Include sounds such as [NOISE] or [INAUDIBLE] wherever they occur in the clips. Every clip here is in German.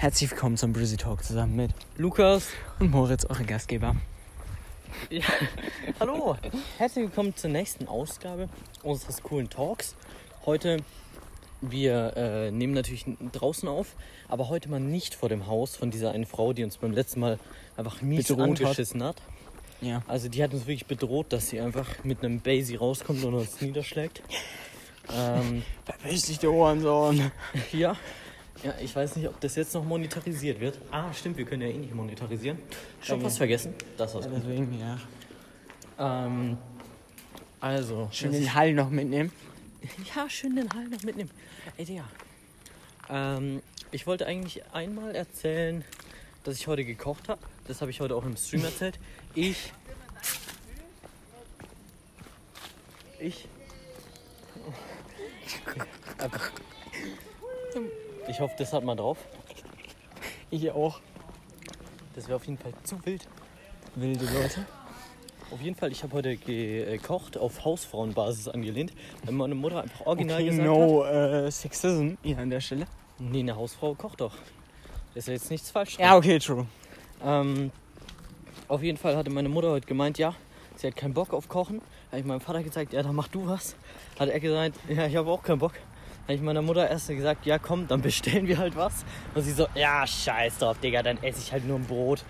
Herzlich willkommen zum Brizzy Talk zusammen mit Lukas. und Moritz, eure Gastgeber. Ja. [LAUGHS] Hallo. Herzlich willkommen zur nächsten Ausgabe unseres coolen Talks. Heute, wir äh, nehmen natürlich draußen auf, aber heute mal nicht vor dem Haus von dieser einen Frau, die uns beim letzten Mal einfach mies Bedroht hat. angeschissen hat. Ja. Also die hat uns wirklich bedroht, dass sie einfach mit einem Basie rauskommt und uns niederschlägt. [LAUGHS] Ähm, Verpiss dich, der Ohrensohn. ja. Ja, ich weiß nicht, ob das jetzt noch monetarisiert wird. Ah, stimmt, wir können ja eh nicht monetarisieren. Schon Ja, was vergessen? Das war's. Ja, deswegen, ja. Ähm, also, Schön den Hall noch mitnehmen. [LAUGHS] Ja, schön den Hall noch mitnehmen. Ey, Digga. Ähm, ich wollte eigentlich einmal erzählen, dass ich heute gekocht habe. Das habe ich heute auch im Stream erzählt. Ich. Ich. [LAUGHS] [LAUGHS] Ich hoffe, das hat man drauf. Ich auch. Das wäre auf jeden Fall zu wild. Wilde Leute. Auf jeden Fall, ich habe heute gekocht, auf Hausfrauenbasis angelehnt, weil meine Mutter einfach original Okay, gesagt hat. no äh, Sexism hier an der Stelle. Nee, eine Hausfrau kocht doch. Ist ja jetzt nichts falsch. dran. Ja, okay, true. Ähm, auf jeden Fall hatte meine Mutter heute gemeint, ja, sie hat keinen Bock auf Kochen. Habe ich meinem Vater gesagt, ja, dann mach du was. Hat er gesagt, ja, ich habe auch keinen Bock. Habe ich meiner Mutter erst gesagt, ja, komm, dann bestellen wir halt was. Und sie so, ja, scheiß drauf, Digga, dann esse ich halt nur ein Brot.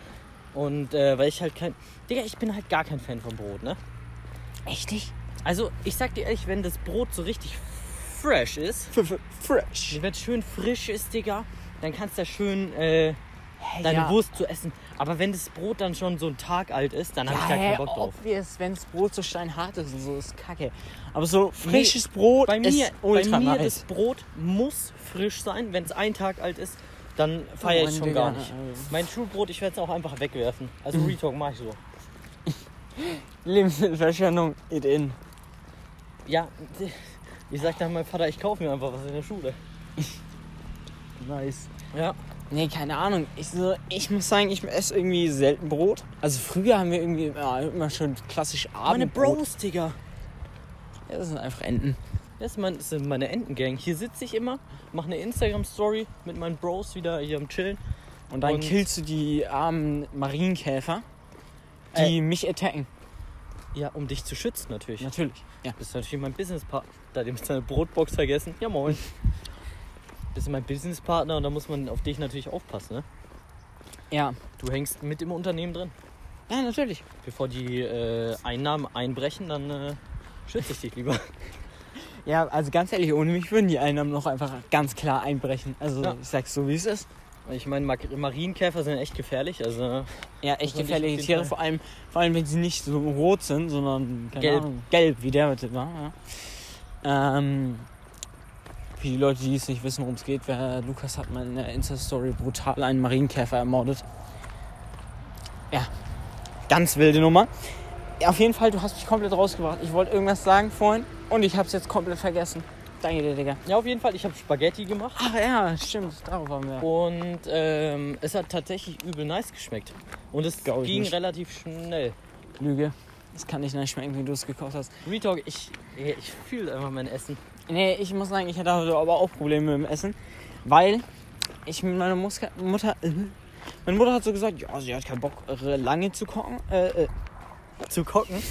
Und äh, weil ich halt kein. Digga, ich bin halt gar kein Fan von Brot, ne? Echt nicht? Also, ich sag dir ehrlich, wenn das Brot so richtig fresh ist, F -f Fresh. wenn es schön frisch ist, Digga, dann kannst du da schön äh, deine ja. Wurst zu essen. Aber wenn das Brot dann schon so einen Tag alt ist, dann habe ich da Ja, keinen Bock drauf. obvious, wenn das Brot so steinhart ist und so, ist kacke. Aber so frisches Brot Bei ist mir, bei ultra mir nice. das Brot muss frisch sein. Wenn es ein Tag alt ist, dann feiere ich Oh, schon gar nicht. also. Mein Schulbrot, ich werde es auch einfach wegwerfen. Also Mhm. [LAUGHS] Retalk mache ich so. Lebensmittelverschwendung, it in. Ja, ich sag dann meinem Vater, ich kaufe mir einfach was in der Schule. [LAUGHS] Nice. Ja. Nee, keine Ahnung. Ich, so, ich muss sagen, ich esse irgendwie selten Brot. Also früher haben wir irgendwie ja, immer schon klassisch Meine Abendbrot. Bros, Digga. Ja, das sind einfach Enten. Das sind meine Entengang. Hier sitze ich immer, mache eine Instagram-Story mit meinen Bros wieder hier am Chillen. Und dann Und- killst du die armen Marienkäfer, die Äh. mich attacken. Ja, um dich zu schützen natürlich. Natürlich. Ja. Das ist natürlich mein Businesspartner. Da hat jemand seine Brotbox vergessen. Ja, moin. [LAUGHS] Das ist mein Businesspartner und da muss man auf dich natürlich aufpassen. Ne? Ja. Du hängst mit im Unternehmen drin. Ja, natürlich. Bevor die äh, Einnahmen einbrechen, dann äh, schütze ich dich lieber. [LAUGHS] Ja, also ganz ehrlich, ohne mich würden die Einnahmen noch einfach ganz klar einbrechen. Also Ja. ich sag's so, wie es ist. Ich meine, Mar- Marienkäfer sind echt gefährlich. Also Ja, echt gefährliche Tiere, vor allem, vor allem wenn sie nicht so rot sind, sondern Gelb. Ahnung, gelb, wie der heute war. Ja. Ähm, für die Leute, die es nicht wissen, worum es geht, wer, Lukas hat mal in der Insta-Story brutal einen Marienkäfer ermordet. Ja, ganz wilde Nummer. Auf jeden Fall, du hast mich komplett rausgebracht. Ich wollte irgendwas sagen vorhin und ich hab's jetzt komplett vergessen. Danke dir, Digga. ja, auf jeden Fall. Ich habe Spaghetti gemacht Ach ja, stimmt, darauf haben wir. und ähm, es hat tatsächlich übel nice geschmeckt. Und es Glaub ging relativ schnell. Lüge. Das kann nicht nice schmecken, wie du es gekauft hast. Retalk, ich, ich fühle einfach mein Essen. Nee, ich muss sagen, ich hatte aber auch Probleme mit dem Essen, weil ich mit meiner Muska Mutter. Äh, meine Mutter hat so gesagt, ja, sie hat keinen Bock, äh, lange zu kochen. Äh, äh, Zu kochen? [LAUGHS]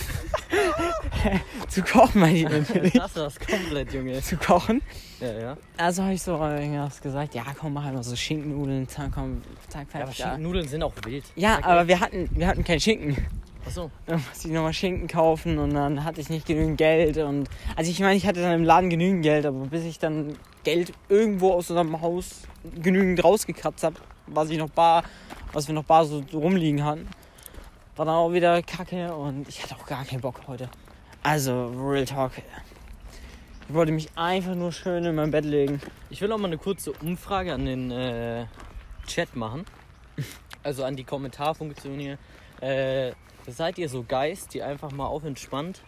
[LAUGHS] zu kochen, meine ich natürlich. Das war's komplett, Junge. zu kochen. Ja, ja. Also habe ich so äh, irgendwas gesagt, ja, komm, mach einfach so Schinkennudeln, zack, komm, zack, Ja, aber fertig. Ja, Schinkennudeln sind auch wild. ja aber wir hatten, wir hatten keinen Schinken. Achso. Dann musste ich nochmal Schinken kaufen und dann hatte ich nicht genügend Geld. Und also ich meine, ich hatte dann im Laden genügend Geld, aber bis ich dann Geld irgendwo aus unserem Haus genügend rausgekratzt habe, was ich noch bar, was wir noch bar so rumliegen hatten, war dann auch wieder Kacke und ich hatte auch gar keinen Bock heute. Also, Real Talk. Ich wollte mich einfach nur schön in mein Bett legen. Ich will auch mal eine kurze Umfrage an den äh, Chat machen. Also an die Kommentarfunktion hier. Äh, seid ihr so Geist, die einfach mal auf entspannt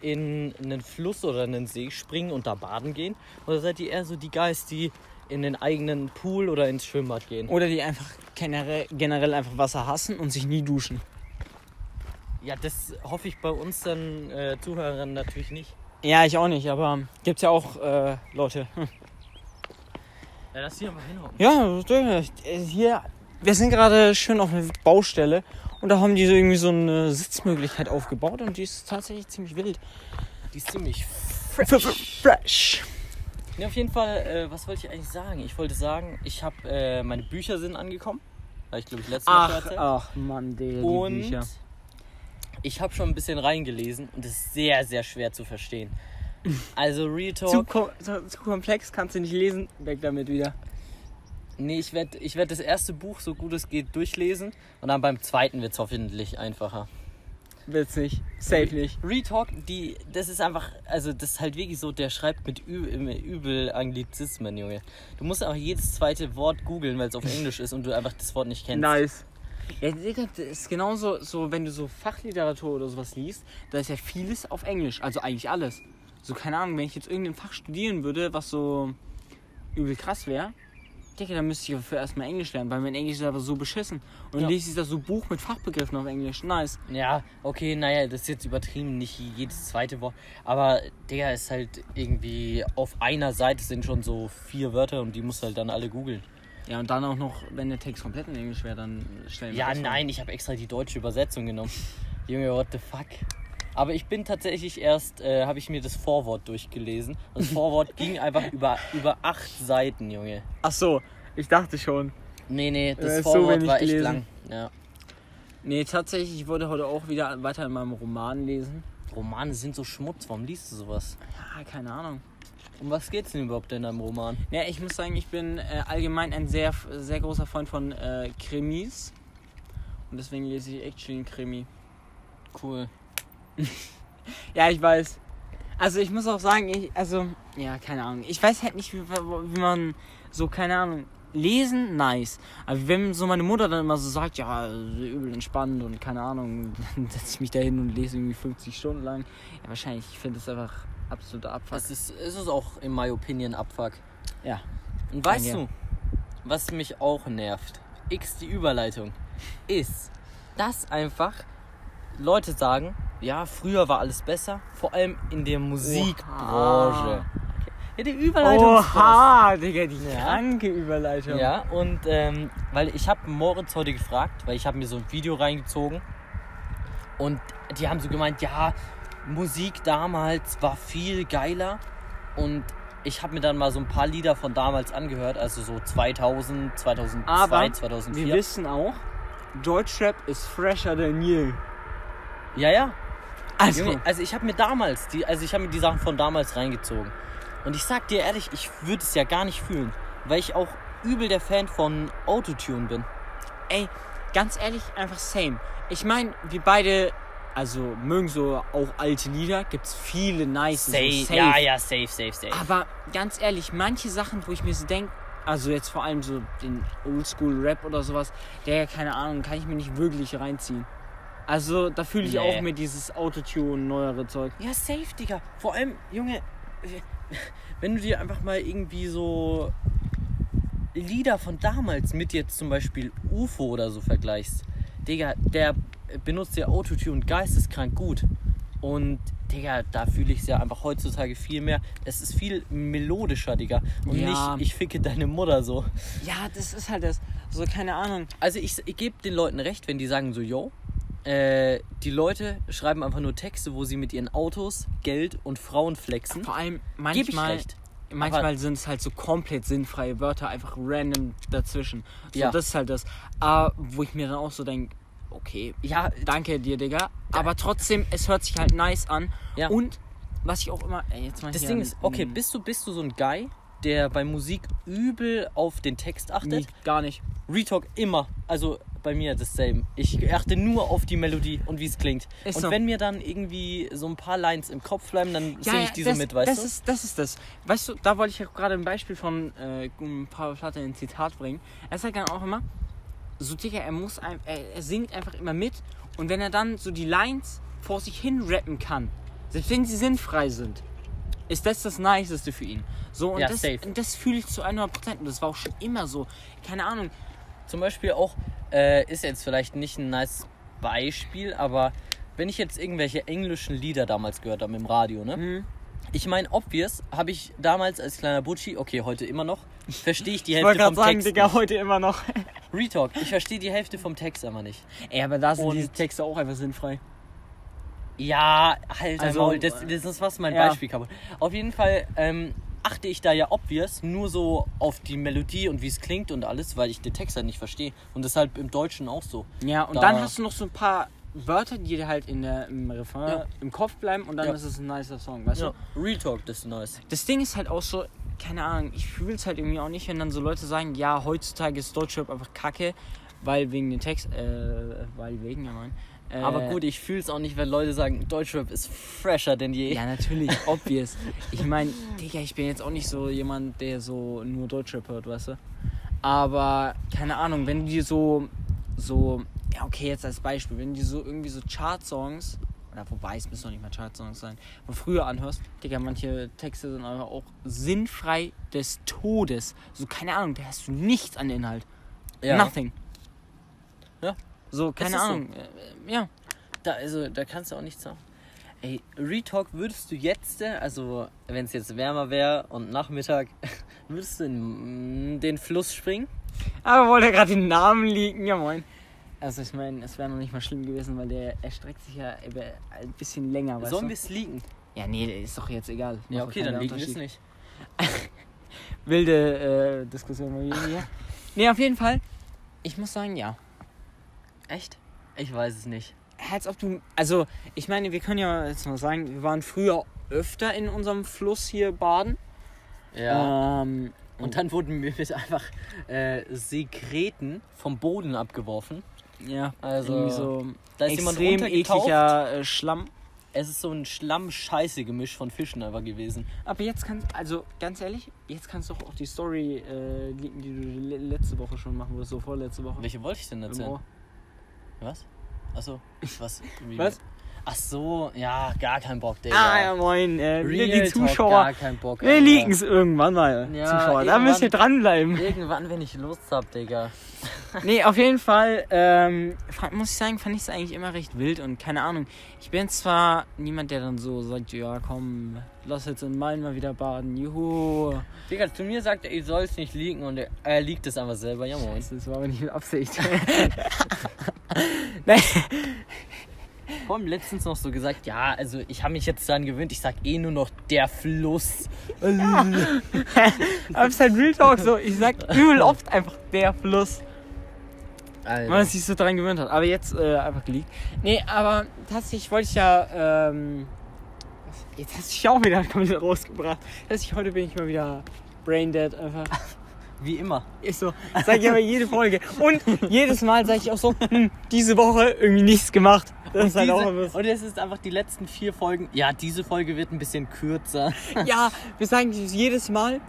in einen Fluss oder einen See springen und da baden gehen? Oder seid ihr eher so die Geist, die in den eigenen Pool oder ins Schwimmbad gehen? Oder die einfach generell, generell einfach Wasser hassen und sich nie duschen. Ja, das hoffe ich bei uns dann äh, Zuhörern natürlich nicht. Ja, ich auch nicht, aber gibt's ja auch äh, Leute. Hm. [LAUGHS] Ja, lass hier mal hinhauen. Ja, äh, hier, wir sind gerade schön auf einer Baustelle und da haben die so irgendwie so eine Sitzmöglichkeit aufgebaut und die ist tatsächlich ziemlich wild. Die ist ziemlich Fresh. Fresh. Ja, auf jeden Fall, äh, was wollte ich eigentlich sagen? Ich wollte sagen, ich habe äh, meine Bücher sind angekommen. Habe ich glaube ich letztes Mal Ach, erzählt. ach Mann, die Und Bücher. ich habe schon ein bisschen reingelesen und es ist sehr, sehr schwer zu verstehen. Also Real Zu, Talk. kom zu, zu komplex, kannst du nicht lesen, weg damit wieder. Nee, ich werde ich werd das erste Buch so gut es geht durchlesen und dann beim zweiten wird es hoffentlich einfacher. Will's nicht. Safe nicht. Retalk, die, das ist einfach, also das ist halt wirklich so, der schreibt mit Ü mit übel Anglizismen, Junge. Du musst auch jedes zweite Wort googeln, weil es auf Englisch ist und du einfach das Wort nicht kennst. Nice. Ja, Digga, das ist genauso, so, wenn du so Fachliteratur oder sowas liest, da ist ja vieles auf Englisch, also eigentlich alles. So, keine Ahnung, wenn ich jetzt irgendein Fach studieren würde, was so übel krass wäre, Digga, dann müsste ich dafür erstmal Englisch lernen, weil mein Englisch ist einfach so beschissen. Und Ja. lese ich da so Buch mit Fachbegriffen auf Englisch. Nice. Ja, okay, naja, das ist jetzt übertrieben, nicht jedes zweite Wort. Aber der ist halt irgendwie, auf einer Seite sind schon so vier Wörter und die musst du halt dann alle googeln. Ja, und dann auch noch, wenn der Text komplett in Englisch wäre, dann stellen wir Ja, vor. nein, ich habe extra die deutsche Übersetzung genommen. [LAUGHS] Junge, what the fuck? Aber ich bin tatsächlich erst, äh, habe ich mir das Vorwort durchgelesen. Das Vorwort ging einfach über, über acht Seiten, Junge. Ach so, ich dachte schon. Nee, nee, Äh, das so Vorwort wenig war echt gelesen. lang. Ja. Nee, tatsächlich, ich wollte heute auch wieder weiter in meinem Roman lesen. Romane sind so Schmutz, warum liest du sowas? Ja, keine Ahnung. Um was geht's denn überhaupt in deinem Roman? Ja, ich muss sagen, ich bin äh, allgemein ein sehr, sehr großer Freund von äh, Krimis. Und deswegen lese ich actually einen Krimi. Cool. Ja, ich weiß. Also ich muss auch sagen, ich, also, ja, keine Ahnung. Ich weiß halt nicht, wie, wie man so, keine Ahnung, lesen, nice. Aber wenn so meine Mutter dann immer so sagt, ja, übel entspannt und keine Ahnung, [LAUGHS] dann setze ich mich da hin und lese irgendwie 50 Stunden lang. Ja, wahrscheinlich, ich finde das einfach absoluter Abfuck. Das ist, es ist auch in my opinion Abfuck. Ja. Und weißt Danke. du, was mich auch nervt? X die Überleitung. Ist, dass einfach Leute sagen, ja, früher war alles besser, vor allem in der Musikbranche. Ja, die Überleitung. Oha, Digga, die Ja. kranke Überleitung. Ja, und ähm, weil ich habe Moritz heute gefragt, weil ich habe mir so ein Video reingezogen und die haben so gemeint, ja, Musik damals war viel geiler und ich habe mir dann mal so ein paar Lieder von damals angehört, also so 2000, 2002, Aber 2004. Wir wissen auch, Deutschrap ist fresher than you. Ja, ja. Also, Junge, also ich habe mir damals, die, also ich habe mir die Sachen von damals reingezogen. Und ich sag dir ehrlich, ich würde es ja gar nicht fühlen, weil ich auch übel der Fan von Autotune bin. ey, ganz ehrlich, einfach same. Ich meine, wir beide, also mögen so auch alte Lieder, gibt's viele nice. Safe, so safe. ja, ja, safe, safe, safe. Aber ganz ehrlich, manche Sachen, wo ich mir so denke, also jetzt vor allem so den Oldschool-Rap oder sowas, der, keine Ahnung, kann ich mir nicht wirklich reinziehen. Also da fühle ich Nee. auch mir dieses Autotune, neuere Zeug. Ja, safe, Digga. Vor allem, Junge, wenn du dir einfach mal irgendwie so Lieder von damals mit jetzt zum Beispiel UFO oder so vergleichst. Digga, der benutzt ja Autotune geisteskrank gut. Und, Digga, da fühle ich es ja einfach heutzutage viel mehr. Es ist viel melodischer, Digga. Und Ja. nicht, ich ficke deine Mutter so. Ja, das ist halt das. So, keine Ahnung. Also ich, ich gebe den Leuten recht, wenn die sagen so, yo, äh, die Leute schreiben einfach nur Texte, wo sie mit ihren Autos, Geld und Frauen flexen. Vor allem manchmal, manchmal sind es halt so komplett sinnfreie Wörter, einfach random dazwischen. So, Ja. das ist halt das. Aber wo ich mir dann auch so denke, okay, Ja, danke dir, Digga. Aber trotzdem, es hört sich halt nice an. Ja. Und was ich auch immer. Ey, jetzt ich das Ding ist, okay, bist du, bist du so ein Guy, der bei Musik übel auf den Text achtet? Nee, gar nicht. Retalk immer. Also bei mir dasselbe. Ich achte nur auf die Melodie und wie es klingt. Ist und so. wenn mir dann irgendwie so ein paar Lines im Kopf bleiben, dann singe ich die so mit, weißt das du? Ist, das ist das. Weißt du, da wollte ich ja gerade ein Beispiel von äh, ein paar Platte in Zitat bringen. Er sagt dann auch immer, so Digga, er muss ein, er, er singt einfach immer mit und wenn er dann so die Lines vor sich hin rappen kann, selbst wenn sie sinnfrei sind, ist das das Niceste für ihn. So, und Ja, das, das fühle ich zu 100% und das war auch schon immer so. Keine Ahnung. Zum Beispiel auch, äh, ist jetzt vielleicht nicht ein nice Beispiel, aber wenn ich jetzt irgendwelche englischen Lieder damals gehört habe im Radio, ne? Mhm. Ich meine, obvious habe ich damals als kleiner Butschi, okay, heute immer noch, verstehe ich die [LAUGHS] Ich Hälfte wollte vom gerade sagen, Text. Digga, nicht. heute immer noch. [LAUGHS] Retalk, ich verstehe die Hälfte vom Text aber nicht. Ey, aber da sind Und- diese Texte auch einfach sinnfrei. Ja, halt Also, Maul, das, das ist was mein ja. Beispiel kaputt. Auf jeden Fall ähm, achte ich da ja obvious nur so auf die Melodie und wie es klingt und alles, weil ich den Text halt nicht verstehe. Und halt im Deutschen auch so. Ja, und Da- dann hast du noch so ein paar Wörter, die dir halt in der, im Refrain Ja. im Kopf bleiben und dann Ja. ist es ein nicer Song, weißt Ja, du? Real Talk, das ist nice. Das Ding ist halt auch so, keine Ahnung, ich fühle es halt irgendwie auch nicht, wenn dann so Leute sagen, ja, heutzutage ist Deutschrap einfach kacke, weil wegen den Text, äh, weil wegen, ja, mein. Äh, Aber gut, ich fühle es auch nicht, wenn Leute sagen, Deutschrap ist fresher denn je. Ja, natürlich, [LAUGHS] obvious. Ich meine, Digga, ich bin jetzt auch nicht so jemand, der so nur Deutschrap hört, weißt du? Aber, keine Ahnung, wenn du dir so, so, ja, okay, jetzt als Beispiel, wenn du dir so irgendwie so Chart-Songs, oder wobei es müssen noch nicht mal Chart-Songs sein, von früher anhörst, Digga, manche Texte sind einfach auch sinnfrei des Todes. So, keine Ahnung, da hast du nichts an Inhalt. Ja. Nothing. Ja. So, keine ist so. Ahnung. Äh, ja. Da, also, da kannst du auch nichts sagen. Ey, Retalk würdest du jetzt, äh, also wenn es jetzt wärmer wäre und Nachmittag, [LAUGHS] würdest du in mm, den Fluss springen? Aber wollte er gerade den Namen liegen, ja moin. Also ich meine, es wäre noch nicht mal schlimm gewesen, weil der erstreckt sich ja ein bisschen länger, Sollen du? wir es liegen? Ja, nee, ist doch jetzt egal. Ja, okay, dann liegen wir es nicht. [LAUGHS] Wilde äh, Diskussion hier. [LAUGHS] Nee, auf jeden Fall. Ich muss sagen, ja. Echt? Ich weiß es nicht. Als ob du. Also, ich meine, wir können ja jetzt mal sagen, wir waren früher öfter in unserem Fluss hier baden. Ja. Ähm, Und dann wurden mit einfach äh, Sekreten vom Boden abgeworfen. ja, Also, so Da ist jemand extrem runtergetaucht. ekliger äh, Schlamm. Es ist so ein Schlamm-Scheiße-Gemisch von Fischen einfach gewesen. Aber jetzt kannst also ganz ehrlich, jetzt kannst du auch die Story äh, die du le letzte Woche schon machen wolltest, so vorletzte Woche. Welche wollte ich denn erzählen? Was? Achso, was? Was? Ach so, ja, gar kein Bock, Digga. Ah ja moin, äh, wir Real die Talk, Zuschauer, gar kein Bock. wir leaken es irgendwann mal, Ja, Zuschauer. Da müsst ihr dranbleiben. Irgendwann, wenn ich Lust hab, Digga. [LAUGHS] nee, auf jeden Fall, ähm, muss ich sagen, fand ich es eigentlich immer recht wild und keine Ahnung. Ich bin zwar niemand, der dann so sagt, ja komm, lass jetzt in Main mal wieder baden, juhu. Digga, zu mir sagt er, ich soll es nicht liegen und er, er liegt es einfach selber. Ja, moin. Das war aber nicht mit Absicht. [LAUGHS] nee. Vor allem letztens noch so gesagt, ja, also ich habe mich jetzt daran gewöhnt, ich sag eh nur noch der Fluss. [LAUGHS] Aber es ist halt Real Talk so. Ich sag übel oft einfach der Fluss, weil man Alter. sich so dran gewöhnt hat. Aber jetzt äh, einfach geleakt. Nee, aber tatsächlich wollte ich ja. Ähm, jetzt hast du dich auch wieder [LAUGHS] komplett rausgebracht. Tatsächlich heute bin ich mal wieder braindead einfach. Wie immer. Ist so. Sag ich aber jede Folge. Und jedes Mal sage ich auch so, hm, diese Woche irgendwie nichts gemacht. Das ist halt auch Diese, was. und es ist einfach die letzten vier Folgen. Ja, diese Folge wird ein bisschen kürzer. [LAUGHS] Ja, wir sagen jedes Mal,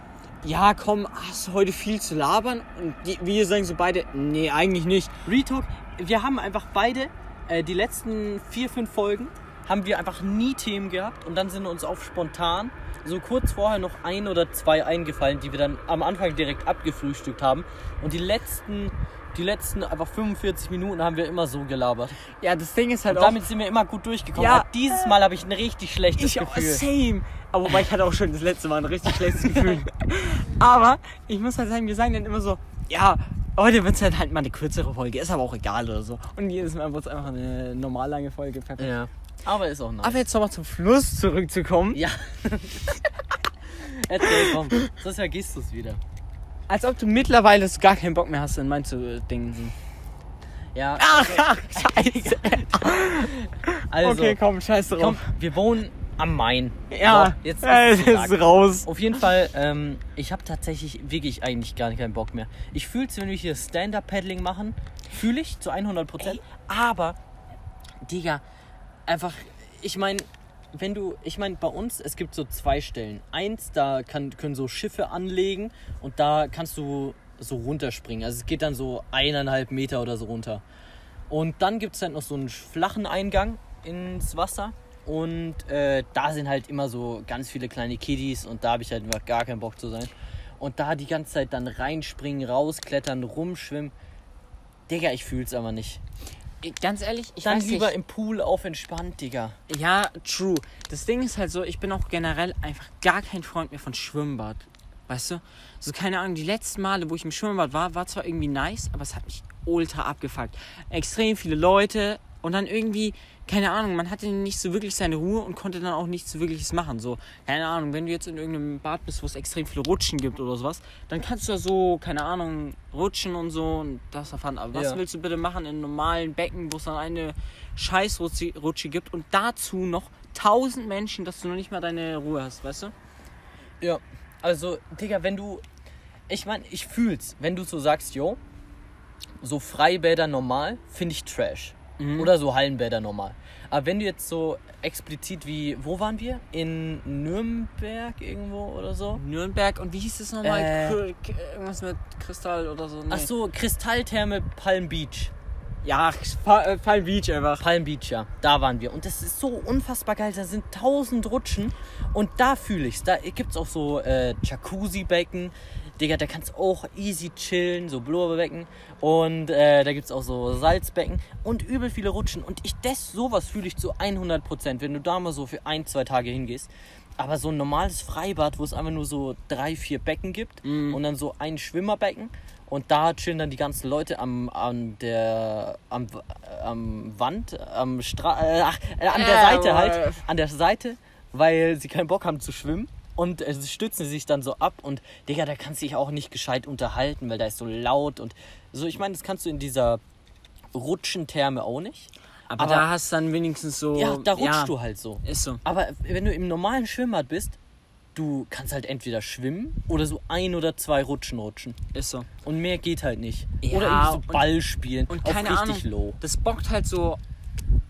ja komm, hast du heute viel zu labern? Und die, wir sagen so beide, nee, eigentlich nicht. Retalk, wir haben einfach beide äh, die letzten vier, fünf Folgen haben wir einfach nie Themen gehabt und dann sind uns auf spontan so kurz vorher noch ein oder zwei eingefallen, die wir dann am Anfang direkt abgefrühstückt haben. Und die letzten, die letzten einfach 45 Minuten haben wir immer so gelabert. Ja, das Ding ist halt Und auch... damit sind wir immer gut durchgekommen. Ja. Aber dieses Mal habe ich ein richtig schlechtes Ich auch, Gefühl. same. Aber wobei ich hatte auch schon das letzte Mal ein richtig schlechtes Gefühl. [LAUGHS] Aber ich muss halt sagen, wir sagen dann immer so, ja, heute wird es halt, halt mal eine kürzere Folge, ist aber auch egal oder so. Und jedes Mal wird es einfach eine normal lange Folge. Ja. Aber ist auch nice. Aber jetzt nochmal zum Fluss zurückzukommen. ja. [LAUGHS] Erzähl, komm. Sonst vergisst du es wieder. Als ob du mittlerweile gar keinen Bock mehr hast, in mein zu äh, Dingen. Ja, Ach, [LAUGHS] scheiße. [LAUGHS] also. okay, komm, scheiß drauf. Komm, wir wohnen am Main. Ja, So, jetzt äh, ist es ist raus. Auf jeden Fall, ähm, ich habe tatsächlich wirklich eigentlich gar keinen Bock mehr. Ich fühle es, wenn wir hier Stand-Up-Paddling machen, fühle ich zu 100 Prozent. Aber, Digga, einfach, ich meine, wenn du, ich meine, bei uns, es gibt so zwei Stellen. Eins, da kann, können so Schiffe anlegen und da kannst du so runterspringen. Also es geht dann so eineinhalb Meter oder so runter. Und dann gibt es halt noch so einen flachen Eingang ins Wasser. Und äh, da sind halt immer so ganz viele kleine Kiddies und da habe ich halt einfach gar keinen Bock zu sein. Und da die ganze Zeit dann reinspringen, rausklettern, rumschwimmen. Digga, ich fühl's aber nicht. Ganz ehrlich, ich Dann weiß lieber nicht. im Pool auf entspannt, Digga. Ja, true. Das Ding ist halt so, ich bin auch generell einfach gar kein Freund mehr von Schwimmbad. Weißt du? So, keine Ahnung, die letzten Male, wo ich im Schwimmbad war, war zwar irgendwie nice, aber es hat mich ultra abgefuckt. Extrem viele Leute und dann irgendwie, keine Ahnung, man hatte nicht so wirklich seine Ruhe und konnte dann auch nichts so wirkliches machen. So, keine Ahnung, wenn du jetzt in irgendeinem Bad bist, wo es extrem viele Rutschen gibt oder sowas, dann kannst du ja so, keine Ahnung, rutschen und so und das erfahren. Aber was Ja. willst du bitte machen in normalen Becken, wo es dann eine Scheißrutsche Rutsche gibt und dazu noch tausend Menschen, dass du noch nicht mal deine Ruhe hast, weißt du? Ja, also, Digga, wenn du. Ich meine, ich fühl's, wenn du so sagst, yo, so Freibäder normal, finde ich Trash. Mhm. Oder so Hallenbäder normal. Aber wenn du jetzt so explizit wie, wo waren wir? In Nürnberg irgendwo oder so? Nürnberg und wie hieß es nochmal? Äh. Irgendwas mit Kristall oder so. Nee. Ach so, Kristalltherme Palm Beach. Ja, äh, Palm Beach einfach. Palm Beach, ja. Da waren wir. Und das ist so unfassbar geil. Da sind tausend Rutschen. Und da fühle ich's. Da gibt's auch so äh, Jacuzzi-Becken. Digga, da kannst du auch easy chillen. So Blubberbecken. Und äh, da gibt's auch so Salzbecken. Und übel viele Rutschen. Und ich, das, sowas fühle ich zu 100%. Wenn du da mal so für ein, zwei Tage hingehst. Aber so ein normales Freibad, wo es einfach nur so drei, vier Becken gibt. Und dann so ein Schwimmerbecken. Und da chillen dann die ganzen Leute am, an der am, am Wand, am Stra äh, ach, äh, an der Ja, Seite halt, an der Seite, weil sie keinen Bock haben zu schwimmen. Und äh, stützen sich dann so ab und Digga, da kannst du dich auch nicht gescheit unterhalten, weil da ist so laut und so. Ich meine, das kannst du in dieser Rutschentherme auch nicht. Aber, Aber- da hast du dann wenigstens so. Ja, da rutschst du halt so. Ist so. Aber wenn du im normalen Schwimmbad bist, du kannst halt entweder schwimmen oder so ein oder zwei Rutschen rutschen. Ist so. Und mehr geht halt nicht. Ja, oder irgendwie so und- Ball spielen. Und auf keine richtig Ahnung. low. Das bockt halt so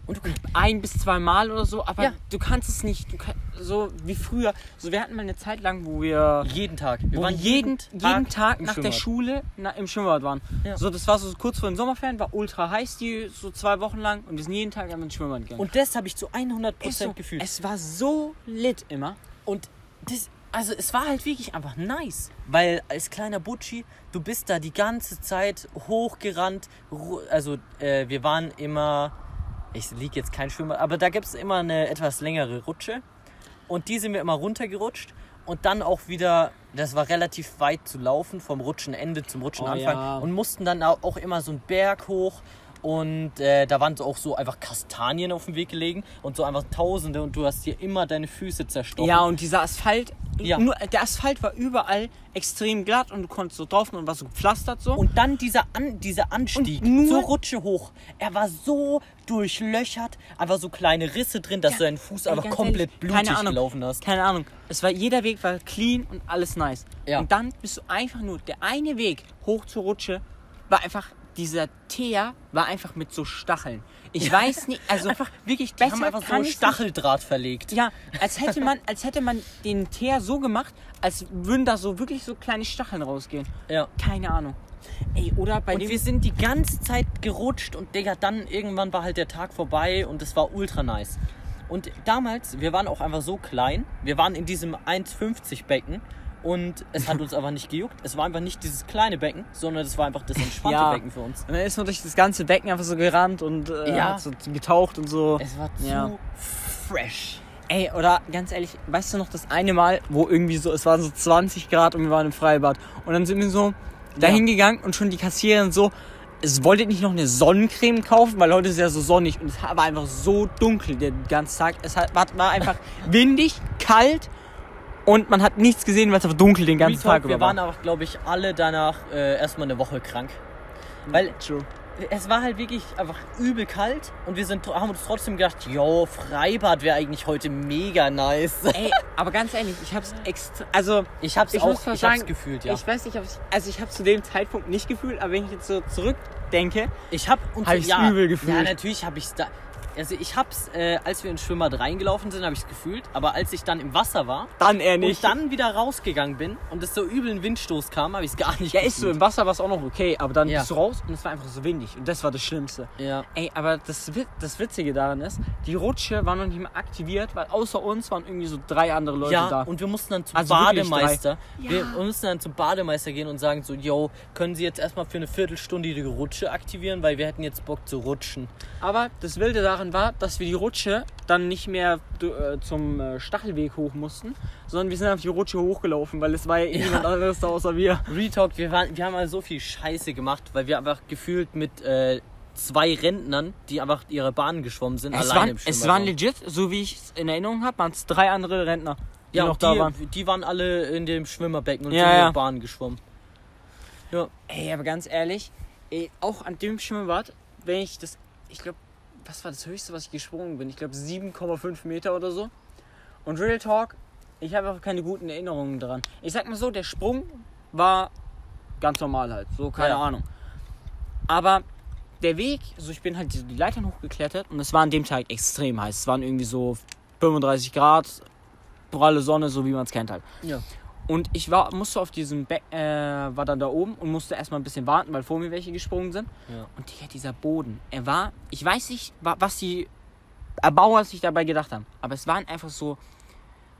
Und du ein bis zwei Mal oder so, aber Ja. du kannst es nicht. Du kann, so wie früher. So, wir hatten mal eine Zeit lang, wo wir. jeden Tag. Wir waren jeden, jeden Tag nach der. Schule na, im Schwimmbad waren. Ja. So, das war so kurz vor den Sommerferien, war ultra heiß, die so zwei Wochen lang und wir sind jeden Tag ins Schwimmbad gegangen. Und das habe ich zu 100% Ist so, gefühlt. Es war so lit immer. Und das, also es war halt wirklich einfach nice. Weil als kleiner Butschi, du bist da die ganze Zeit hochgerannt. Also äh, wir waren immer, ich liege jetzt kein Schwimmbad, aber da gibt es immer eine etwas längere Rutsche. Und die sind wir immer runtergerutscht. Und dann auch wieder, das war relativ weit zu laufen, vom Rutschenende zum Rutschenanfang. Oh ja. Und mussten dann au- auch immer so einen Berg hoch. Und äh, da waren so auch so einfach Kastanien auf dem Weg gelegen und so einfach Tausende und du hast hier immer deine Füße zerstochen. Ja, und dieser Asphalt, Ja. nur, der Asphalt war überall extrem glatt und du konntest so drauf und war so gepflastert so. Und dann dieser, An dieser Anstieg nur- zur Rutsche hoch. Er war so durchlöchert, einfach so kleine Risse drin, dass Ja, du deinen Fuß einfach komplett ehrlich, blutig keine Ahnung. gelaufen hast. Keine Ahnung. Es war, jeder Weg war clean und alles nice. Ja. Und dann bist du einfach nur, der eine Weg hoch zur Rutsche war einfach, dieser Teer war einfach mit so Stacheln. Ich weiß nicht, also Einfach wirklich, die haben einfach so Stacheldraht verlegt. Ja, als hätte man, als hätte man den Teer so gemacht, als würden da so wirklich so kleine Stacheln rausgehen. Ja. Keine Ahnung. Ey, oder bei Und dem. wir sind die ganze Zeit gerutscht und Digga, dann irgendwann war halt der Tag vorbei und es war ultra nice. Und damals, wir waren auch einfach so klein, wir waren in diesem 1,50 Becken und es hat uns aber nicht gejuckt. Es war einfach nicht dieses kleine Becken, sondern es war einfach das entspannte Ja. Becken für uns. Und dann ist man durch das ganze Becken einfach so gerannt und äh, Ja. hat so getaucht und so. Es war zu Ja. fresh. Ey, oder ganz ehrlich, weißt du noch das eine Mal, wo irgendwie so, es waren so 20 Grad und wir waren im Freibad. Und dann sind wir so dahin gegangen und schon die Kassiererin so, es wollte nicht noch eine Sonnencreme kaufen, weil heute ist ja so sonnig und es war einfach so dunkel den ganzen Tag. Es war einfach [LAUGHS] windig, kalt und man hat nichts gesehen, weil es einfach dunkel den ganzen Real Tag Talk, wir über war. waren aber, glaube ich, alle danach äh, erstmal eine Woche krank. Weil True. es war halt wirklich einfach übel kalt und wir sind, haben uns trotzdem gedacht, yo, Freibad wäre eigentlich heute mega nice. Ey, aber ganz ehrlich, ich hab's extra, also Ich hab's ich auch ich hab's sagen, gefühlt, ja. ich weiß nicht, ob ich, also ich habe zu dem Zeitpunkt nicht gefühlt, aber wenn ich jetzt so zurückdenke, Ich hab uns Hab ich's ja, übel gefühlt. Ja, natürlich habe ich's da. Also ich hab's, äh, als wir ins Schwimmbad reingelaufen sind, habe ich's gefühlt. Aber als ich dann im Wasser war dann eher und nicht. dann wieder rausgegangen bin und es so übel ein Windstoß kam, habe ich's gar nicht ja, ist so, gefühlt. im Wasser war es auch noch okay, aber dann Ja. bist du raus und es war einfach so windig und das war das Schlimmste. Ja. Ey, aber das, das Witzige daran ist, die Rutsche war noch nicht mal aktiviert, weil außer uns waren irgendwie so drei andere Leute Ja, da. und wir mussten dann zum Also wirklich Bademeister. Wir Ja. mussten dann zum Bademeister gehen und sagen so, yo, können Sie jetzt erstmal für eine Viertelstunde die Rutsche Rutsche aktivieren, weil wir hätten jetzt Bock zu rutschen. Aber das Wilde daran war, dass wir die Rutsche dann nicht mehr äh, zum äh, Stachelweg hoch mussten, sondern wir sind auf die Rutsche hochgelaufen, weil es war ja eh Ja. niemand anderes da außer wir. Retalk, wir, waren, wir haben also so viel Scheiße gemacht, weil wir einfach gefühlt mit äh, zwei Rentnern, die einfach ihre Bahn geschwommen sind, Es alleine waren, im es Schwimmbad waren waren. legit, so wie ich es in Erinnerung habe, waren es drei andere Rentner, die ja, noch und da die, waren. die waren alle in dem Schwimmerbecken und Ja, sind ja. ihre Bahn geschwommen. Ja, Ey, aber ganz ehrlich, ey, auch an dem Schwimmbad, wenn ich das, ich glaube, was war das höchste, was ich gesprungen bin? Ich glaube 7,5 Meter oder so. Und Real Talk, ich habe auch keine guten Erinnerungen dran. Ich sag mal so, der Sprung war ganz normal halt, so keine Ja. Ahnung. Aber der Weg, so ich bin halt die die Leitern hochgeklettert und es war an dem Tag extrem heiß. Es waren irgendwie so 35 Grad, pralle Sonne, so wie man es kennt halt. ja. Und ich war, musste auf diesem Beck, äh, war dann da oben und musste erstmal ein bisschen warten, weil vor mir welche gesprungen sind. Ja. Und Digga, dieser Boden, er war, ich weiß nicht, wa- was die Erbauer sich dabei gedacht haben, aber es waren einfach so,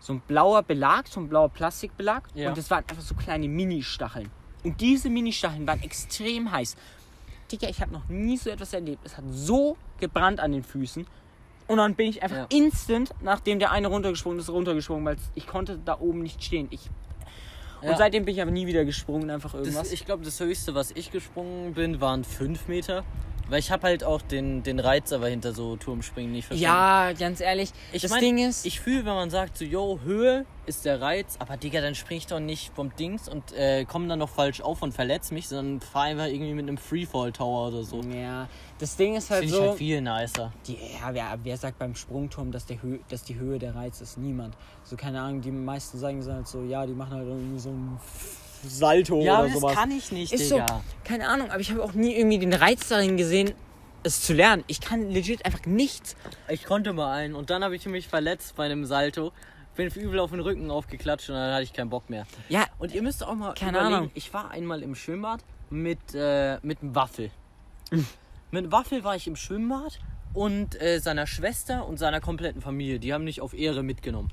so ein blauer Belag, so ein blauer Plastikbelag Ja. und es waren einfach so kleine Mini-Stacheln. Und diese Mini-Stacheln waren extrem heiß. Digga, ich habe noch nie so etwas erlebt. Es hat so gebrannt an den Füßen. Und dann bin ich einfach Ja. instant, nachdem der eine runtergesprungen ist, runtergesprungen, weil ich konnte da oben nicht stehen. Ich und Ja. seitdem bin ich aber nie wieder gesprungen, einfach irgendwas. Das, ich glaube, das höchste, was ich gesprungen bin, waren 5 Meter. Weil ich habe halt auch den, den Reiz aber hinter so Turmspringen nicht verstanden. ja, ganz ehrlich. Ich das mein, Ding ist, Ich fühle, wenn man sagt, so, yo, Höhe ist der Reiz, aber Digga, dann spring ich doch nicht vom Dings und äh, komm dann noch falsch auf und verletz mich, sondern fahr einfach irgendwie mit einem Freefall-Tower oder so. ja, das Ding ist Das halt finde ich so. halt viel nicer. die, ja, wer, wer sagt beim Sprungturm, dass, der Hö dass die Höhe der Reiz ist? Niemand. So, keine Ahnung, die meisten sagen halt so, ja, die machen halt irgendwie so ein Salto Ja, oder aber das sowas. kann ich nicht, ist so, Digga. keine Ahnung, aber ich habe auch nie irgendwie den Reiz darin gesehen, es zu lernen. Ich kann legit einfach nichts. Ich konnte mal einen und dann habe ich mich verletzt bei einem Salto. Bin übel auf den Rücken aufgeklatscht und dann hatte ich keinen Bock mehr. Ja, Und ihr müsst auch mal Keine überlegen, Ahnung. ich war einmal im Schwimmbad mit, äh, mit einem Waffel. [LAUGHS] Mit Waffel war ich im Schwimmbad und äh, seiner Schwester und seiner kompletten Familie. Die haben mich auf Ehre mitgenommen.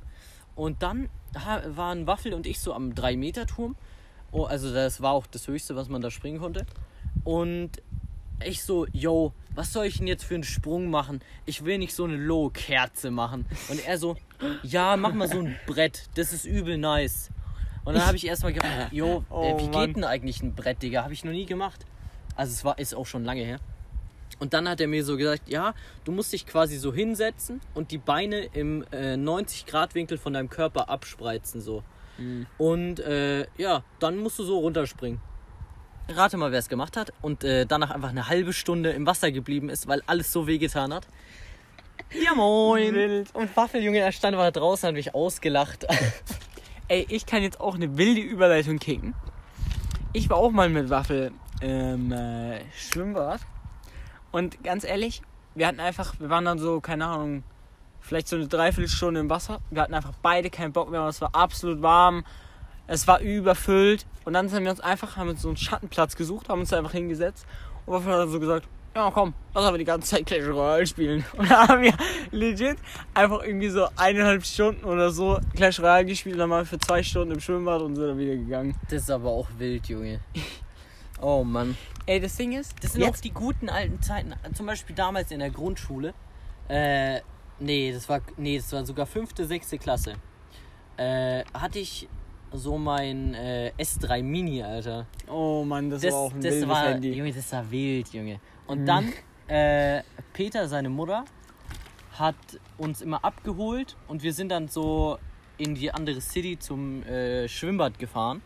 Und dann waren Waffel und ich so am 3-Meter-Turm. Oh, also das war auch das Höchste, was man da springen konnte. Und ich so, yo, was soll ich denn jetzt für einen Sprung machen? Ich will nicht so eine Low-Kerze machen. Und er so, ja, mach mal so ein Brett, das ist übel nice. Und dann habe ich erstmal gedacht, yo, [LAUGHS] Oh, äh, wie Mann. geht denn eigentlich ein Brett, Digga? Habe ich noch nie gemacht. Also es war, ist auch schon lange her. Und dann hat er mir so gesagt, ja, du musst dich quasi so hinsetzen und die Beine im äh, 90-Grad-Winkel von deinem Körper abspreizen so. Und äh, ja, dann musst du so runterspringen. Rate mal, wer es gemacht hat und äh, danach einfach eine halbe Stunde im Wasser geblieben ist, weil alles so wehgetan hat. Ja moin! Wild. Und Waffeljunge, er stand da draußen, hat mich ausgelacht. [LAUGHS] Ey, ich kann jetzt auch eine wilde Überleitung kicken. Ich war auch mal mit Waffel im äh, Schwimmbad. Und ganz ehrlich, wir hatten einfach, wir waren dann so, keine Ahnung, vielleicht so eine Dreiviertelstunde im Wasser. Wir hatten einfach beide keinen Bock mehr, es war absolut warm. Es war überfüllt. Und dann sind wir uns einfach, haben uns so einen Schattenplatz gesucht, haben uns da einfach hingesetzt. Und Waffel hat dann so gesagt, ja komm, lass aber die ganze Zeit Clash Royale spielen. [LAUGHS] Und da haben wir legit einfach irgendwie so eineinhalb Stunden oder so Clash Royale gespielt, dann mal für zwei Stunden im Schwimmbad und sind dann wieder gegangen. Das ist aber auch wild, Junge. Oh Mann. Ey, das Ding ist, Das sind auch jetzt, die guten alten Zeiten. Zum Beispiel damals in der Grundschule. Äh, nee, das war, nee, das war sogar fünfte, sechste Klasse. Äh, hatte ich so mein äh, S3 Mini, Alter. oh Mann, das, Das, war auch ein das wildes war, Handy. Junge, das war wild, Junge. Und Mhm. dann, äh, Peter, seine Mutter, hat uns immer abgeholt und wir sind dann so in die andere City zum äh, Schwimmbad gefahren.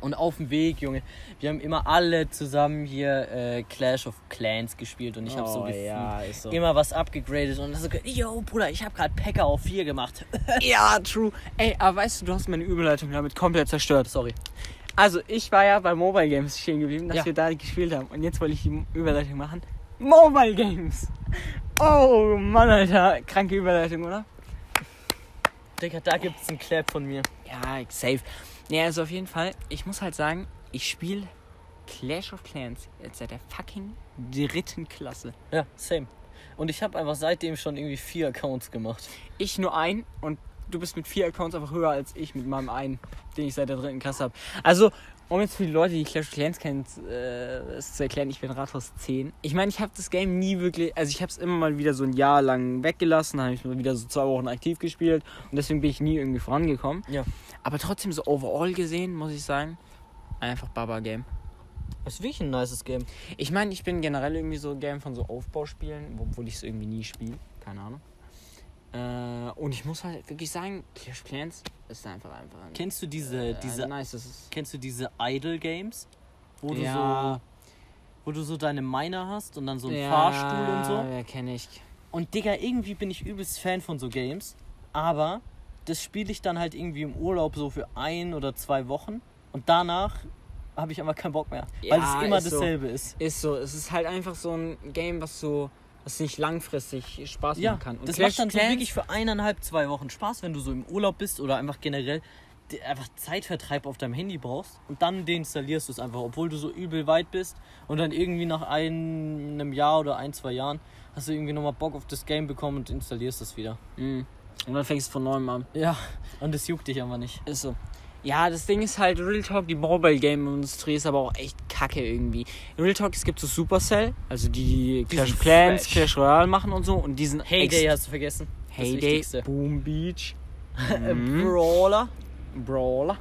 Und auf dem Weg, Junge, wir haben immer alle zusammen hier äh, Clash of Clans gespielt und ich habe so oh, gefühlt ja, so. immer was abgegradet und so, yo, Bruder, ich habe gerade Packer auf 4 gemacht. [LAUGHS] Ja, true. Ey, aber weißt du, du hast meine Überleitung damit komplett zerstört. Sorry. Also, ich war ja bei Mobile Games stehen geblieben, dass Ja. wir da gespielt haben. Und jetzt wollte ich die Überleitung machen. Mobile Games! Oh Mann, Alter. Kranke Überleitung, oder? Digga, da gibt's einen Clap von mir. Ja, safe. Ja, also auf jeden Fall, ich muss halt sagen, ich spiele Clash of Clans jetzt seit der fucking dritten Klasse. Ja, same. Und ich habe einfach seitdem schon irgendwie vier Accounts gemacht. Ich nur ein und du bist mit vier Accounts einfach höher als ich mit meinem einen, den ich seit der dritten Klasse habe. Also, um jetzt für die Leute, die Clash of Clans kennen, äh, es zu erklären, ich bin Rathaus 10. Ich meine, ich habe das Game nie wirklich, also ich habe es immer mal wieder so ein Jahr lang weggelassen, habe ich mal wieder so zwei Wochen aktiv gespielt und deswegen bin ich nie irgendwie vorangekommen. Ja. Aber trotzdem so overall gesehen, muss ich sagen, einfach Baba-Game. Das ist wirklich ein nices Game. Ich meine, ich bin generell irgendwie so ein Game von so Aufbauspielen, obwohl ich es irgendwie nie spiele. Keine Ahnung. Äh, und ich muss halt wirklich sagen, Clash Clans ist einfach einfach ein, Kennst du diese, äh, diese, nice. Kennst du diese Idle Games? Wo du ja, so, wo du so deine Miner hast und dann so einen ja, Fahrstuhl und so. Ja, kenne ich. Und Digga, irgendwie bin ich übelst Fan von so Games. Aber das spiele ich dann halt irgendwie im Urlaub so für ein oder zwei Wochen. Und danach habe ich einfach keinen Bock mehr. weil Ja, es immer ist so. dasselbe ist. Ist so, es ist halt einfach so ein Game, was so, was nicht langfristig Spaß Ja, machen kann. Und das Clash macht dann of so Clans- wirklich für eineinhalb, zwei Wochen Spaß, wenn du so im Urlaub bist oder einfach generell einfach Zeitvertreib auf deinem Handy brauchst und dann deinstallierst du es einfach, obwohl du so übel weit bist und dann irgendwie nach einem Jahr oder ein, zwei Jahren hast du irgendwie nochmal Bock auf das Game bekommen und installierst es wieder. Mhm. Und dann fängst du von neuem an. Ja, und das juckt dich einfach nicht. Ist so. Ja, das Ding ist halt, Real Talk, die Mobile Game Industrie ist aber auch echt kacke irgendwie. Real Talk, es gibt so Supercell, also die Clash sind of Clans, fresh. Clash Royale machen und so und diesen Heyday hast du vergessen. Heyday. Boom Beach, [LAUGHS] Mhm. Brawler. Brawler.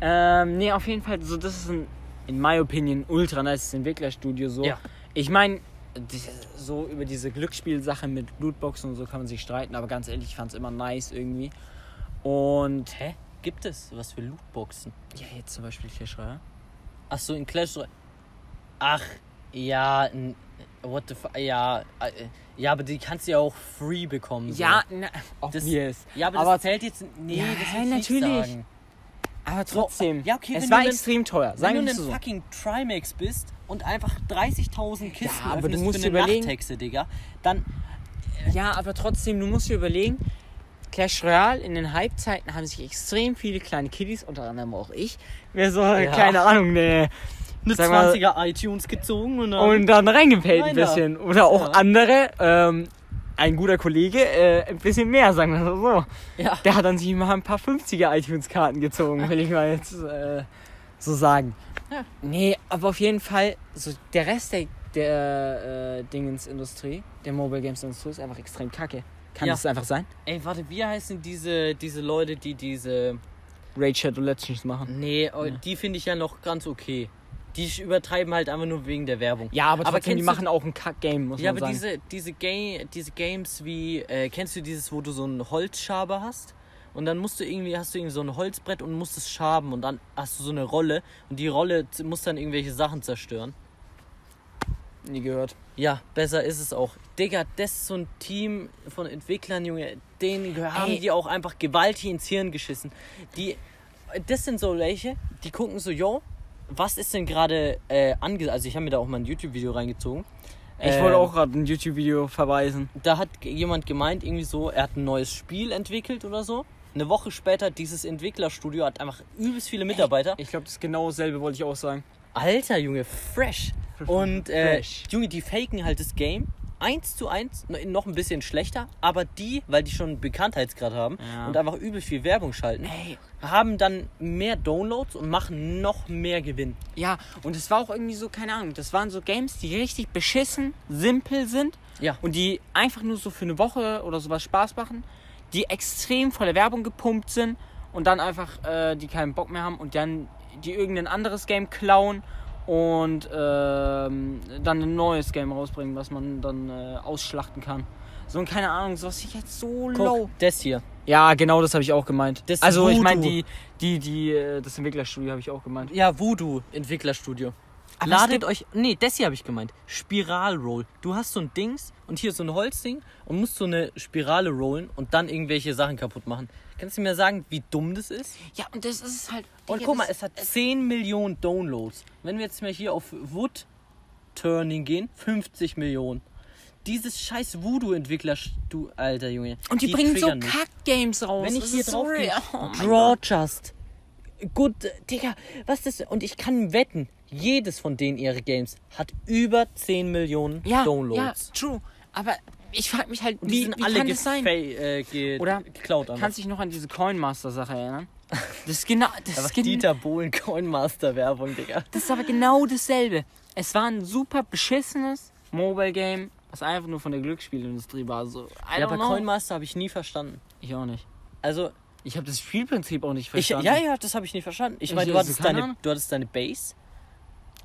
Ähm, nee, auf jeden Fall, so das ist ein, in my opinion, ultra nice Entwicklerstudio so. Ja. Ich meine, so über diese Glücksspielsache mit Blutboxen und so kann man sich streiten, aber ganz ehrlich, ich fand es immer nice irgendwie. Und, Hä? Gibt es was für Lootboxen? ja, jetzt zum Beispiel Clash Royale. Ach so, in Clash Royale. Ach, ja, n- what the fuck, ja, äh, ja, aber die kannst du ja auch free bekommen. So. Ja, na, das, obvious. ja, aber, aber- das zählt jetzt, nee, Ja, das will ich natürlich. nicht sagen. Aber trotzdem, ja, okay, es wenn war du extrem teuer. Wenn Sagen du wir ein so. fucking Trimax bist und einfach 30.000 Kisten Ja, aber du musst für eine überlegen- Nachthexe, Digga, dann, Ja, aber trotzdem, du musst dir überlegen, Clash Royale in den Hype-Zeiten haben sich extrem viele kleine Kiddies, unter anderem auch ich, wer so, keine Ahnung, ne, eine Sag mal- 20er iTunes gezogen und dann, und dann reingepayt ein bisschen. Oder auch Ja. andere, ähm, ein guter Kollege, äh, ein bisschen mehr, sagen wir so. ja, Der hat dann sich mal ein paar 50er iTunes-Karten gezogen, will ich mal jetzt äh, so sagen. Ja. Nee, aber auf jeden Fall, so der Rest der, der äh, Dingensindustrie, der Mobile Games Industrie, ist einfach extrem kacke. Kann Ja. das einfach sein? ey, warte, wie heißen diese, diese Leute, die diese, Raid Shadow Legends machen. nee, oh, die finde ich ja noch ganz okay. Die übertreiben halt einfach nur wegen der Werbung. Ja, aber, Aber trotzdem, die machen auch ein Kack-Game, muss Ja, man aber sagen. diese, diese, Ga diese Games wie, äh, kennst du dieses, wo du so einen Holzschaber hast? Und dann musst du irgendwie, hast du irgendwie so ein Holzbrett und musst es schaben und dann hast du so eine Rolle und die Rolle muss dann irgendwelche Sachen zerstören. Nie gehört. Ja, besser ist es auch. Digga, das ist so ein Team von Entwicklern, Junge, denen gehö- haben Ey. die auch einfach gewaltig ins Hirn geschissen. Die, das sind so welche, die gucken so, yo, was ist denn gerade äh, angesagt? Also ich habe mir da auch mal ein YouTube-Video reingezogen. Ich Ähm, wollte auch gerade ein YouTube-Video verweisen. da hat jemand gemeint, irgendwie so, er hat ein neues Spiel entwickelt oder so. Eine Woche später, dieses Entwicklerstudio hat einfach übelst viele Mitarbeiter. Ich glaube, das genau dasselbe wollte ich auch sagen. Alter, Junge, fresh. Und äh, Fresh. Junge, die faken halt das Game. Eins zu eins, noch ein bisschen schlechter, aber die, weil die schon einen Bekanntheitsgrad haben Ja. und einfach übelst viel Werbung schalten, Ey, haben dann mehr Downloads und machen noch mehr Gewinn. Ja, und es war auch irgendwie so, keine Ahnung, das waren so Games, die richtig beschissen, simpel sind Ja. und die einfach nur so für eine Woche oder sowas Spaß machen, die extrem voller Werbung gepumpt sind und dann einfach äh, die keinen Bock mehr haben und dann die irgendein anderes Game klauen und ähm, dann ein neues Game rausbringen, was man dann äh, ausschlachten kann. So, und keine Ahnung, sowas ich jetzt so low. Guck, das hier. Ja, genau das habe ich auch gemeint. Das also ich meine, die, die, die, äh, das Entwicklerstudio habe ich auch gemeint. Ja, Voodoo Entwicklerstudio. Aber Ladet euch. Nee, das hier habe ich gemeint. Spiralroll. Du hast so ein Dings und hier so ein Holzding und musst so eine Spirale rollen und dann irgendwelche Sachen kaputt machen. Kannst du mir sagen, wie dumm das ist? Ja, und das ist halt. Und guck mal, es hat 10 Millionen Downloads. Wenn wir jetzt mal hier auf Wood Turning gehen, 50 Millionen. Dieses scheiß Voodoo-Entwickler, du alter Junge. Und die, bringen so. Kack-Games raus. Wenn ich Das hier drauf gehe. Oh Draw Just. Gut, äh, Digga, was ist das? Und ich kann wetten, jedes von denen ihre Games hat über 10 Millionen ja, Downloads. Ja, true. Aber ich frage mich halt, Und die wie, sind wie alle kann das sein? äh, ge Oder geklaut. einfach. Kannst du dich noch an diese Coinmaster-Sache erinnern? [LAUGHS] Das ist genau, das ist, Dieter Bohlen Coinmaster Werbung, Digga. das ist aber genau dasselbe. Es war ein super beschissenes Mobile-Game, was einfach nur von der Glücksspielindustrie war. So, I Ja, aber know. Coinmaster habe ich nie verstanden. Ich auch nicht. Also, Ich habe das Spielprinzip auch nicht ich, verstanden. ja, ja, das habe ich nicht verstanden. Ich Ich- meine, du, hattest deine, du hattest deine Base.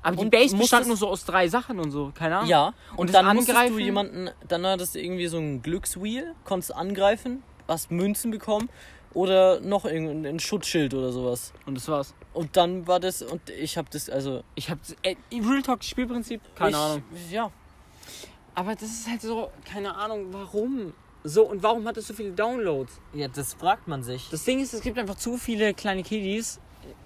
Aber die Base bestand nur so aus drei Sachen und so, keine Ahnung. Ja, und, Und dann musstest du jemanden, dann hattest du irgendwie so ein Glückswheel, konntest angreifen, hast Münzen bekommen oder noch irgendein Schutzschild oder sowas. Und das war's. Und dann war das, und ich habe das, also. Ich habe äh, Real Talk Spielprinzip, keine ich, Ahnung. Ja, Aber das ist halt so, keine Ahnung, warum? So, und warum hat es so viele Downloads? ja, das fragt man sich. Das Ding ist, es gibt einfach zu viele kleine Kiddies,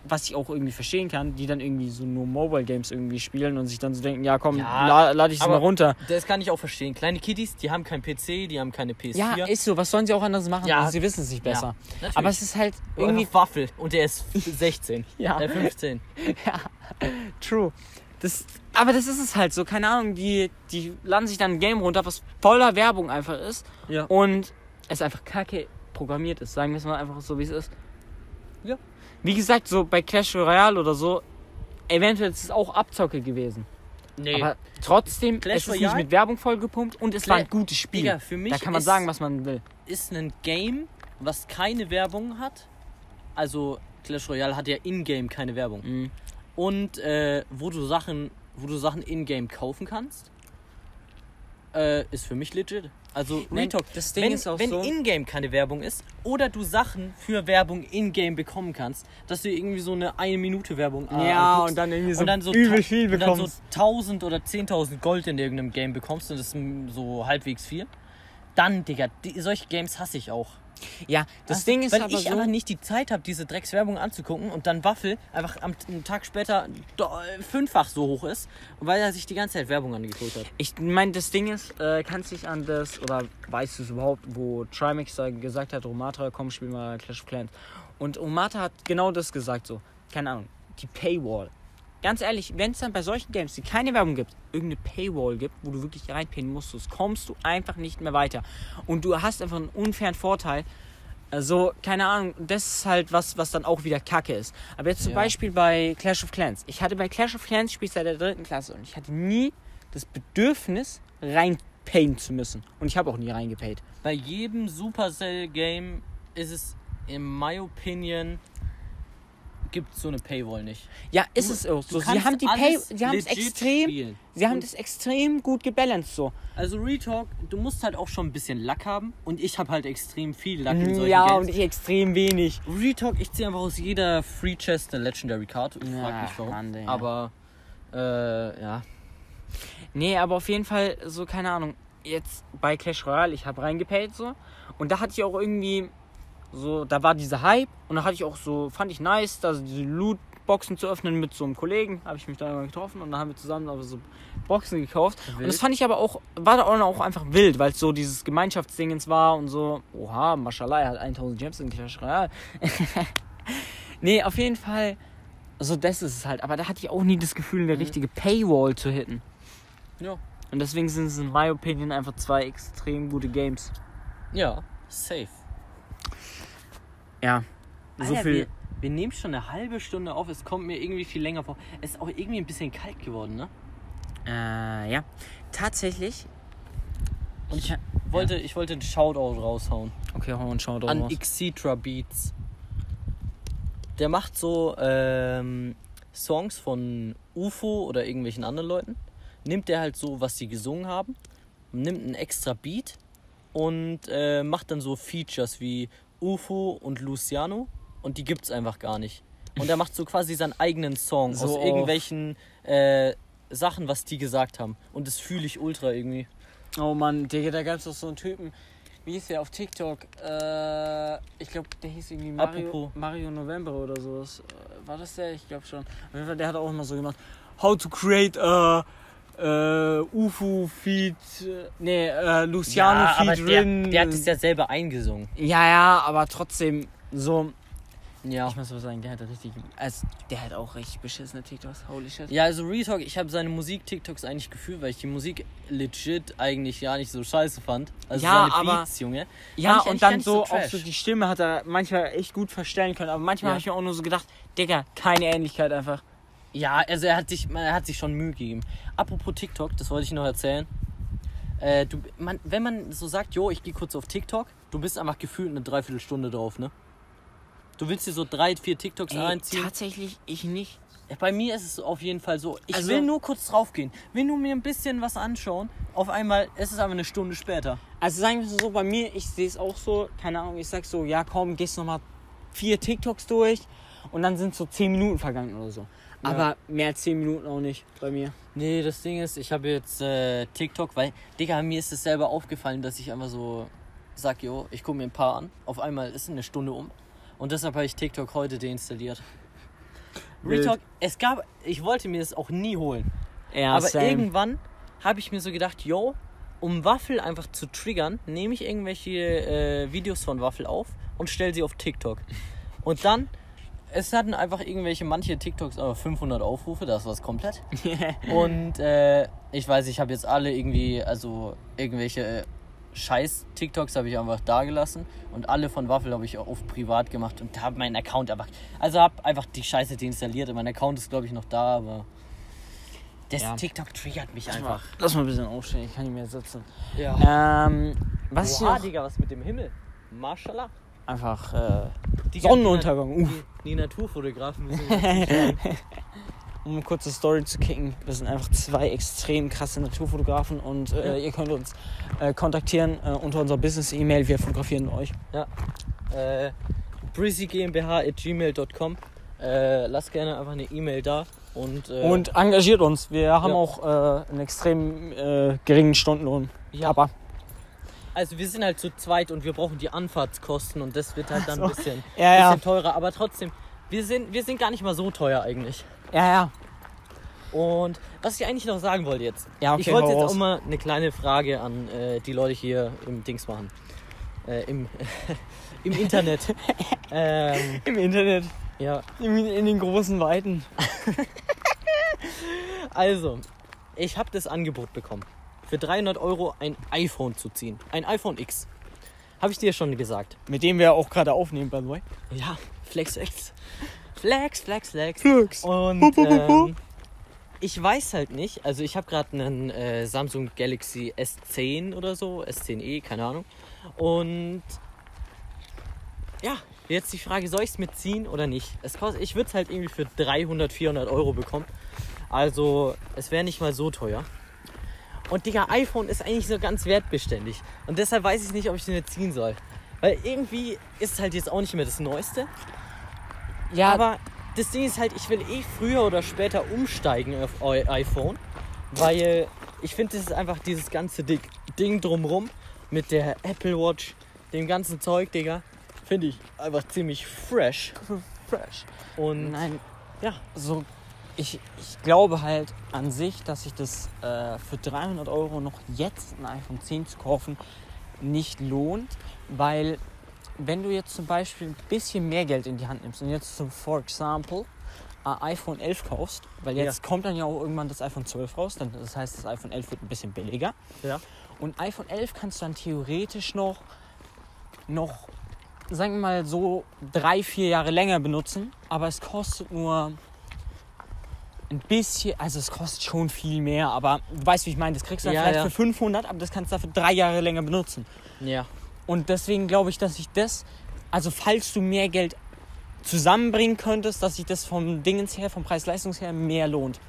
was ich auch irgendwie verstehen kann, die dann irgendwie so nur Mobile Games irgendwie spielen und sich dann so denken, ja komm, Ja, la lade ich es aber- mal runter. Das kann ich auch verstehen. Kleine Kiddies, die haben kein PC, die haben keine PS4. Ja, ist so, was sollen sie auch anders machen? Ja. Also, sie wissen es nicht besser. natürlich. Aber es ist halt irgendwie irgendwie Waffel und der ist 16. [LAUGHS] Ja. Der 15. [LAUGHS] true. Das, aber das ist es halt so, keine Ahnung, die, die laden sich dann ein Game runter, was voller Werbung einfach ist Ja. und es einfach kacke programmiert ist. Sagen wir es mal einfach so, wie es ist. Ja. Wie gesagt, so bei Clash Royale oder so, eventuell ist es auch Abzocke gewesen. Nee. Aber trotzdem, Clash es ist nicht mit Werbung vollgepumpt und es Cla- war ein gutes Spiel. Digga, für mich da kann man ist- sagen, was man will. ist ein Game, was keine Werbung hat. Also Clash Royale hat ja in-game keine Werbung. Mhm. Und äh, wo du Sachen, wo du Sachen in-game kaufen kannst, äh, ist für mich legit. Also Retalk, das Ding wenn, ist auch wenn so- in-game keine Werbung ist oder du Sachen für Werbung in-game bekommen kannst, dass du irgendwie so eine eine Minute Werbung äh, anguckst dann irgendwie und dann so übel viel und dann so bekommst. 1000 oder 10.000 Gold in irgendeinem Game bekommst und das ist so halbwegs viel. Dann, Digga, die, solche Games hasse ich auch. Ja, das Weißt Ding ist weil aber ich so, aber nicht die Zeit habe, diese Dreckswerbung anzugucken und dann Waffel einfach am einen Tag später fünffach so hoch ist, weil er sich die ganze Zeit Werbung angeguckt hat. Ich meine, das Ding ist, äh, kannst dich an das, oder weißt du es überhaupt, wo Trimax da gesagt hat, Romata, komm, spiel mal Clash of Clans. Und Romata hat genau das gesagt, so, keine Ahnung, die Paywall. Ganz ehrlich, wenn es dann bei solchen Games, die keine Werbung gibt, irgendeine Paywall gibt, wo du wirklich reinpinnen musst, kommst du einfach nicht mehr weiter. Und du hast einfach einen unfairen Vorteil. Also, keine Ahnung, das ist halt was, was dann auch wieder Kacke ist. Aber jetzt zum Ja. Beispiel bei Clash of Clans. Ich hatte bei Clash of Clans, spiele ich seit der dritten Klasse und ich hatte nie das Bedürfnis, reinpayen zu müssen. Und ich habe auch nie reingepayt. Bei jedem Supercell-Game ist es, in my opinion, gibt so eine Paywall nicht. Ja, ist Du- es auch so. Sie haben die Pay, sie haben es extrem, spielen. sie haben das extrem gut gebalanced so. Also Retalk, du musst halt auch schon ein bisschen Lack haben und ich habe halt extrem viel Lack in solchen Mhm, Ja, Games. und ich extrem wenig. Retalk, ich ziehe einfach aus jeder Free Chest eine Legendary Card. Ich frag Ja, mich warum. Mann, Digga. Aber äh, ja. Nee, aber auf jeden Fall so, keine Ahnung. Jetzt bei Clash Royale, ich habe reingepayt so. Und da hatte ich auch irgendwie so, da war dieser Hype. Und da hatte ich auch so, fand ich nice, da diese Lootboxen zu öffnen mit so einem Kollegen. Habe ich mich da getroffen und dann haben wir zusammen aber so Boxen gekauft. Und Wild. das fand ich aber auch, war da auch einfach wild, weil es so dieses Gemeinschaftsdingens war und so. Oha, Mashallah, er hat 1000 Gems in Clash Royale. [LAUGHS] nee, auf jeden Fall. So, das ist es halt. Aber da hatte ich auch nie das Gefühl, eine Mhm. richtige Paywall zu hitten. Ja. Und deswegen sind es in my opinion einfach zwei extrem gute Games. Ja, safe. Ja. So Alter, viel. Wir, wir nehmen schon eine halbe Stunde auf. Es kommt mir irgendwie viel länger vor. Es ist auch irgendwie ein bisschen kalt geworden, ne? Äh, ja. Tatsächlich. Und ich Ja. wollte, ich wollte einen Shoutout raushauen. Okay, hau und schau an raus. Xetra Beats. Der macht so ähm, Songs von UFO oder irgendwelchen anderen Leuten. Nimmt der halt so, was sie gesungen haben, nimmt einen extra Beat und äh, macht dann so Features wie UFO und Luciano und die gibt's einfach gar nicht. Und er macht so quasi seinen eigenen Song So aus irgendwelchen äh, Sachen, was die gesagt haben. Und das fühle ich ultra irgendwie. Oh Mann, Digga, da gab es doch so einen Typen. Wie hieß der auf TikTok? Äh, ich glaube, der hieß irgendwie Mario, Apropos. Mario November oder sowas. Äh, War das der? Ich glaube schon. Auf jeden Fall, der hat auch immer so gemacht. How to create a äh, UFO Feed. Nee, äh, Luciano aber Feed der, Rin. der hat es ja selber eingesungen. Ja, ja, aber trotzdem so. Ja. Ich muss so sagen, der hat richtig. Also, der hat auch richtig beschissene TikToks. Holy shit. Ja, also Retalk, ich habe seine Musik-TikToks eigentlich gefühlt, weil ich die Musik legit eigentlich ja nicht so scheiße fand. Also Ja, seine aber- Beats, Junge. Ja, und dann so, so auch so die Stimme hat er manchmal echt gut verstellen können. Aber manchmal Ja. habe ich mir auch nur so gedacht, Digga, keine Ähnlichkeit einfach. Ja, also er hat sich, er hat sich schon Mühe gegeben. Apropos TikTok, das wollte ich noch erzählen. Äh, du, man, wenn man so sagt, jo, ich gehe kurz auf TikTok, du bist einfach gefühlt eine Dreiviertelstunde drauf, ne? Du willst dir so drei, vier TikToks Ey, reinziehen. tatsächlich, ich nicht. Bei mir ist es auf jeden Fall so. Ich Also- will nur kurz draufgehen. Will nur mir ein bisschen was anschauen. Auf einmal ist es aber eine Stunde später. Also sagen wir es so, bei mir, ich sehe es auch so, keine Ahnung, ich sag so, ja komm, gehst noch mal vier TikToks durch und dann sind so zehn Minuten vergangen oder so. Aber mehr als zehn Minuten auch nicht bei mir. Nee, das Ding ist, ich habe jetzt äh, TikTok, weil, Digga, mir ist es selber aufgefallen, dass ich einfach so sag, jo, ich gucke mir ein paar an. Auf einmal ist eine Stunde um. Und deshalb habe ich TikTok heute deinstalliert. Retalk, es gab, ich wollte mir das auch nie holen. Ja, aber same. irgendwann habe ich mir so gedacht, yo, um Waffel einfach zu triggern, nehme ich irgendwelche äh, Videos von Waffel auf und stelle sie auf TikTok. Und dann, es hatten einfach irgendwelche, manche TikToks aber 500 Aufrufe, das war's komplett. [LAUGHS] Und äh, ich weiß, ich habe jetzt alle irgendwie, also irgendwelche äh, Scheiß-TikToks habe ich einfach da gelassen und alle von Waffel habe ich auch auf privat gemacht und habe meinen Account einfach, also habe einfach die Scheiße deinstalliert und mein Account ist glaube ich noch da, aber das Ja. TikTok triggert mich einfach. lass mal ein bisschen aufstehen, ich kann nicht mehr sitzen. Ja. Ähm, was ich Oha, noch, Digga, was mit dem Himmel? Mashallah. Einfach äh, Sonnenuntergang. Die, Uff. die, die Naturfotografen müssen [LAUGHS] Um eine kurze Story zu kicken, wir sind einfach zwei extrem krasse Naturfotografen und äh, Ja. ihr könnt uns äh, kontaktieren äh, unter unserer Business-E-Mail. Wir fotografieren euch. äh, breezygmbh.gmail.com äh, Lasst gerne einfach eine E-Mail da und, äh, Und engagiert uns. Wir haben Ja. auch einen extrem geringen Stundenlohn. ja, Aber also wir sind halt zu zweit und wir brauchen die Anfahrtskosten und das wird halt dann ein so. bisschen, ja, ja, bisschen teurer, aber trotzdem, wir sind, wir sind gar nicht mal so teuer eigentlich. ja, ja. Und was ich eigentlich noch sagen wollte jetzt, Ja, okay, ich wollte jetzt raus. auch mal eine kleine Frage an äh, die Leute hier im Dings machen. Äh, Im, [LAUGHS] Im Internet. [LAUGHS] ähm, Im Internet. ja, In, in den großen Weiten. [LAUGHS] also, ich habe das Angebot bekommen, für 300 Euro ein iPhone zu ziehen. Ein iPhone X. Habe ich dir schon gesagt. Mit dem wir auch gerade aufnehmen, by the way. Ja, Flex X. Flex, Flex, Flex. Flux. Und ähm, ich weiß halt nicht, also ich habe gerade einen äh, Samsung Galaxy S10 oder so, S10e, keine Ahnung. Und ja, jetzt die Frage, soll ich es mitziehen oder nicht? Es kostet, ich würde es halt irgendwie für 300, 400 Euro bekommen. Also es wäre nicht mal so teuer. Und Digga, iPhone ist eigentlich so ganz wertbeständig. Und deshalb weiß ich nicht, ob ich den jetzt ziehen soll. Weil irgendwie ist es halt jetzt auch nicht mehr das Neueste. Ja, Aber das Ding ist halt, ich will eh früher oder später umsteigen auf iPhone, weil ich finde, das ist einfach dieses ganze Ding, Ding drumrum mit der Apple Watch, dem ganzen Zeug, Digga, finde ich einfach ziemlich fresh. [LAUGHS] fresh. Und Nein, ja, so. Ich, ich glaube halt an sich, dass sich das äh, für 300 Euro noch jetzt ein iPhone 10 zu kaufen nicht lohnt, weil wenn du jetzt zum Beispiel ein bisschen mehr Geld in die Hand nimmst und jetzt zum for example ein iPhone 11 kaufst, weil jetzt kommt dann ja auch irgendwann das iPhone 12 raus, dann, das heißt das iPhone 11 wird ein bisschen billiger. Ja, und iPhone 11 kannst du dann theoretisch noch, noch sagen wir mal so drei, vier Jahre länger benutzen, aber es kostet nur ein bisschen, also es kostet schon viel mehr, aber du weißt, wie ich meine, das kriegst du dann Ja, vielleicht ja. für 500, aber das kannst du dafür drei Jahre länger benutzen. ja, Und deswegen glaube ich, dass sich das, also falls du mehr Geld zusammenbringen könntest, dass sich das vom Dingens her, vom Preis-Leistungs her mehr lohnt.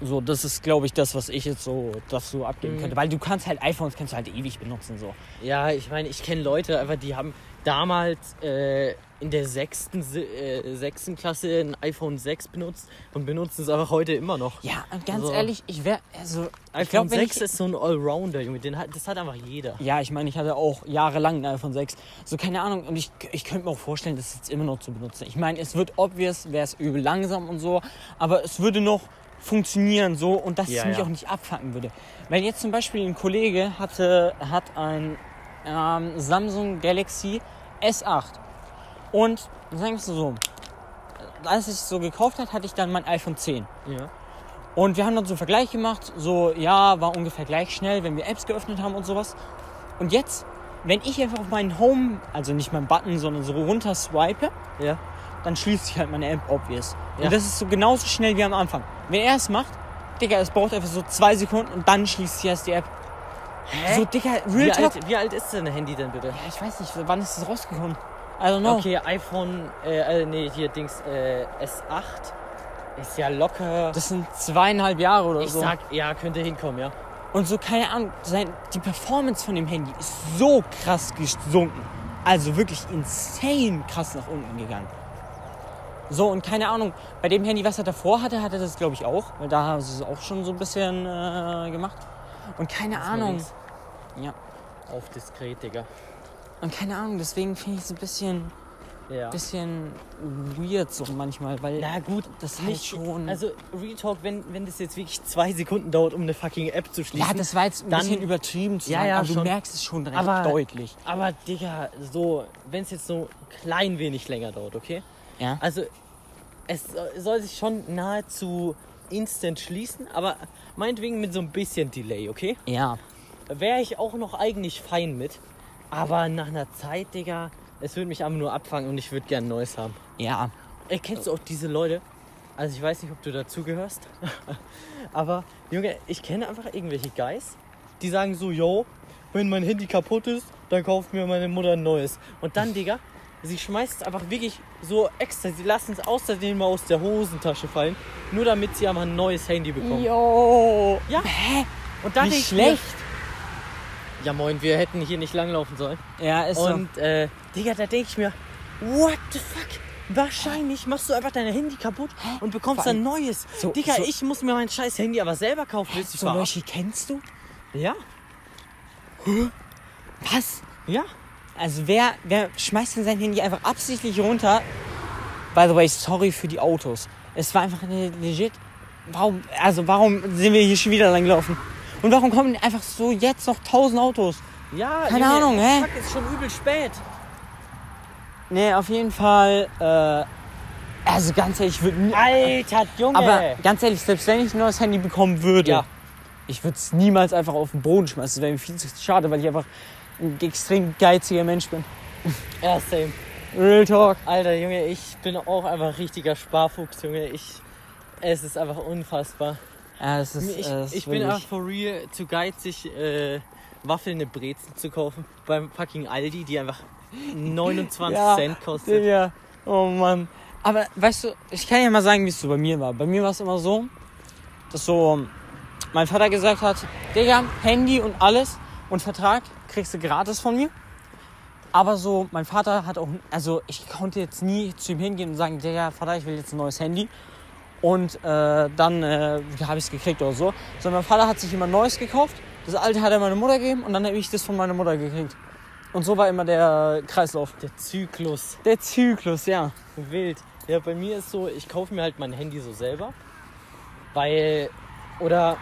So, das ist, glaube ich, das, was ich jetzt so dazu abgeben Mhm. könnte. Weil du kannst halt iPhones kannst du halt ewig benutzen. So. ja, ich meine, ich kenne Leute, einfach die haben damals äh, in der sechsten, äh, sechsten Klasse ein iPhone 6 benutzt und benutzen es aber heute immer noch. Ja, und ganz So. ehrlich, ich wäre, also, ich iPhone glaube, wenn 6 ich, ist so ein Allrounder, Junge, den hat, das hat einfach jeder. ja, ich meine, ich hatte auch jahrelang ein iPhone 6. So, keine Ahnung. Und ich, ich könnte mir auch vorstellen, das jetzt immer noch zu benutzen. Ich meine, es wird obvious, wäre es übel langsam und so, aber es würde noch funktionieren so und dass Ja, es mich ja. auch nicht abfacken würde. Wenn jetzt zum Beispiel ein Kollege hatte, hat ein ähm, Samsung Galaxy S8 Und sagen wir es so, als ich es so gekauft hat, hatte ich dann mein iPhone 10. Ja. Und wir haben dann so einen Vergleich gemacht, so ja, war ungefähr gleich schnell, wenn wir Apps geöffnet haben und sowas. Und jetzt, wenn ich einfach auf meinen Home, also nicht meinen Button, sondern so runter swipe, Ja. dann schließt sich halt meine App obvious. Ja. Und das ist so genauso schnell wie am Anfang. Wenn er es macht, Digga, es braucht einfach so zwei Sekunden und dann schließt sich erst die App. Hä? So, Digga, Wie Real Talk. alt, wie alt ist dein Handy denn bitte? Ja, ich weiß nicht, wann ist das rausgekommen? I don't know. Okay, iPhone, äh, äh, nee, hier Dings, äh, S8 ist ja locker. Das sind zweieinhalb Jahre oder ich so. sag, ja, könnte hinkommen, ja. Und so, keine Ahnung, die Performance von dem Handy ist so krass gesunken. Also wirklich insane krass nach unten gegangen. So, und keine Ahnung, bei dem Handy, was er davor hatte, hat er das, glaube ich, auch. Weil da haben sie es auch schon so ein bisschen äh, gemacht. Und keine Ahnung. Ja. Auf diskret, Digga. Und keine Ahnung, deswegen finde ich es ein bisschen, Ja. bisschen weird so manchmal, weil Na gut, das halt nicht schon. Also, Retalk, wenn, wenn das jetzt wirklich zwei Sekunden dauert, um eine fucking App zu schließen. ja, das war jetzt ein dann- bisschen übertrieben zu Ja, sagen, ja, aber du schon. merkst es schon recht Aber- deutlich. Aber, Digga, so, wenn es jetzt so klein wenig länger dauert, okay? Ja. Also, es soll sich schon nahezu instant schließen, aber meinetwegen mit so ein bisschen Delay, okay? Ja. Wäre ich auch noch eigentlich fein mit. Aber nach einer Zeit, Digga, es würde mich einfach nur abfangen und ich würde gern ein neues haben. Ja. Ey, kennst du auch diese Leute? Also ich weiß nicht, ob du dazugehörst. [LAUGHS] aber, Junge, ich kenne einfach irgendwelche Guys, die sagen so, yo, wenn mein Handy kaputt ist, dann kauft mir meine Mutter ein neues. Und dann, [LAUGHS] Digga, sie schmeißt es einfach wirklich so extra. Sie lassen es außerdem mal aus der Hosentasche fallen, nur damit sie einfach ein neues Handy bekommen. Jo. Ja. Hä? Und dann Wie schlecht. Mir, ja moin, wir hätten hier nicht langlaufen sollen. Ja, ist so. Und äh, Digga, da denke ich mir, what the fuck? Wahrscheinlich machst du einfach dein Handy kaputt und bekommst ein neues. So- Digga, so- ich muss mir mein scheiß Handy aber selber kaufen. Willst du So welche kennst du? Ja, Was? ja. Also wer, wer schmeißt denn sein Handy einfach absichtlich runter? By the way, sorry für die Autos. Es war einfach eine legit. Warum, also warum sind wir hier schon wieder lang gelaufen? Und warum kommen einfach so jetzt noch tausend Autos? Ja, Keine Ahnung, hä? Fuck, ist schon übel spät. Nee, auf jeden Fall. Äh, also ganz ehrlich, ich würde. Alter, Junge. Aber ganz ehrlich, selbst wenn ich ein neues Handy bekommen würde, Ja. ich würde es niemals einfach auf den Boden schmeißen. Das wäre mir viel zu schade, weil ich einfach ein extrem geiziger Mensch bin. ja, same. Real Talk. Alter, Junge, ich bin auch einfach ein richtiger Sparfuchs, Junge. Ich, es ist einfach unfassbar. Ja, das ist, Ich, äh, das ich bin einfach for real zu geizig, äh, waffelnde Brezen zu kaufen beim fucking Aldi, die einfach 29 Ja, Cent kostet. Digga, oh Mann. Aber weißt du, ich kann ja mal sagen, wie es so bei mir war. Bei mir war es immer so, dass so mein Vater gesagt hat, Digga, Handy und alles und Vertrag kriegst du gratis von mir. Aber so, mein Vater hat auch, also ich konnte jetzt nie zu ihm hingehen und sagen, Digga, Vater, ich will jetzt ein neues Handy. Und äh, dann äh, habe ich es gekriegt oder so. Sondern mein Vater hat sich immer neues gekauft. Das alte hat er meiner Mutter gegeben und dann habe ich das von meiner Mutter gekriegt. Und so war immer der Kreislauf. Der Zyklus. Der Zyklus, ja. Wild. Ja, bei mir ist so, ich kaufe mir halt mein Handy so selber. Weil, oder,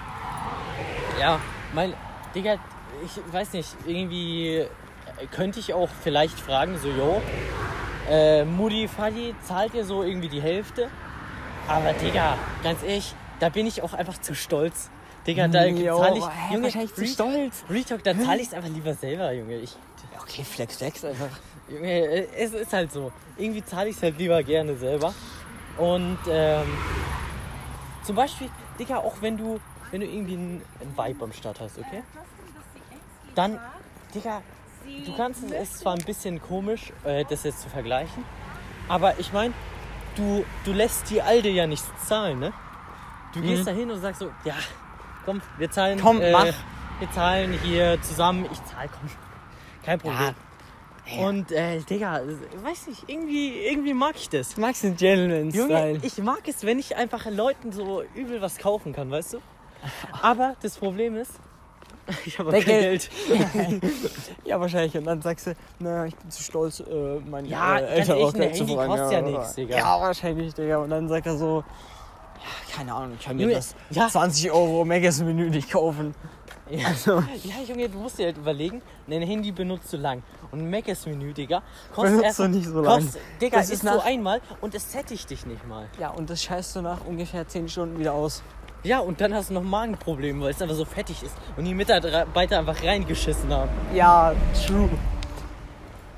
ja, mein, Digga, ich weiß nicht, irgendwie äh, könnte ich auch vielleicht fragen, so, yo, äh, Mutti, Fadi, zahlt ihr so irgendwie die Hälfte? Aber, Digga, ganz ehrlich, da bin ich auch einfach zu stolz. Digga, da zahle ich, hä, Junge, wahrscheinlich zu Re- stolz. Retalk, da zahle ich es einfach lieber selber, Junge. Ich, Okay, Flex, Flex einfach. Junge, es ist halt so. Irgendwie zahle ich es halt lieber gerne selber. Und ähm, zum Beispiel, Digga, auch wenn du, wenn du irgendwie einen, einen Vibe am Start hast, okay? Dann, Digga, du kannst es, ist zwar ein bisschen komisch, äh, das jetzt zu vergleichen, aber ich meine, du, du lässt die Alte ja nichts zahlen, ne? Du gehst da hin und sagst so, ja, komm, wir zahlen, Mhm. Komm, äh, mach. wir zahlen hier zusammen, ich zahle, komm, kein Problem. Ja. Und äh, Digga, weiß nicht, irgendwie, irgendwie mag ich das. Du magst den Gentleman-Style. Junge, ich mag es, wenn ich einfach Leuten so übel was kaufen kann, weißt du? [LAUGHS] Aber das Problem ist, [LAUGHS] ich habe kein Geld- Geld. [LAUGHS] Ja, wahrscheinlich. Und dann sagst du, na, ich bin zu stolz, äh, meine Ja, äh, Eltern auch ein Geld zu Handy fragen. kostet ja nichts, Digga. Ja, wahrscheinlich, Digga. Und dann sagt er so, ja, keine Ahnung, ich kann mir Junge, das ja. 20 Euro Megas-Menü nicht kaufen. [LAUGHS] Ja. Also, Ja, Junge, du musst dir halt überlegen, dein Handy benutzt du lang. Und ein Mac-Menü, Digga, kostet Benutzt erst, du nicht so lang. Kostet, Digga, Das ist ist so einmal und es sättigt dich nicht mal. ja, und das scheißt du nach ungefähr 10 Stunden wieder aus. Ja, und dann hast du noch Magenprobleme, weil es einfach so fettig ist und die Mitarbeiter einfach reingeschissen haben. Ja, true.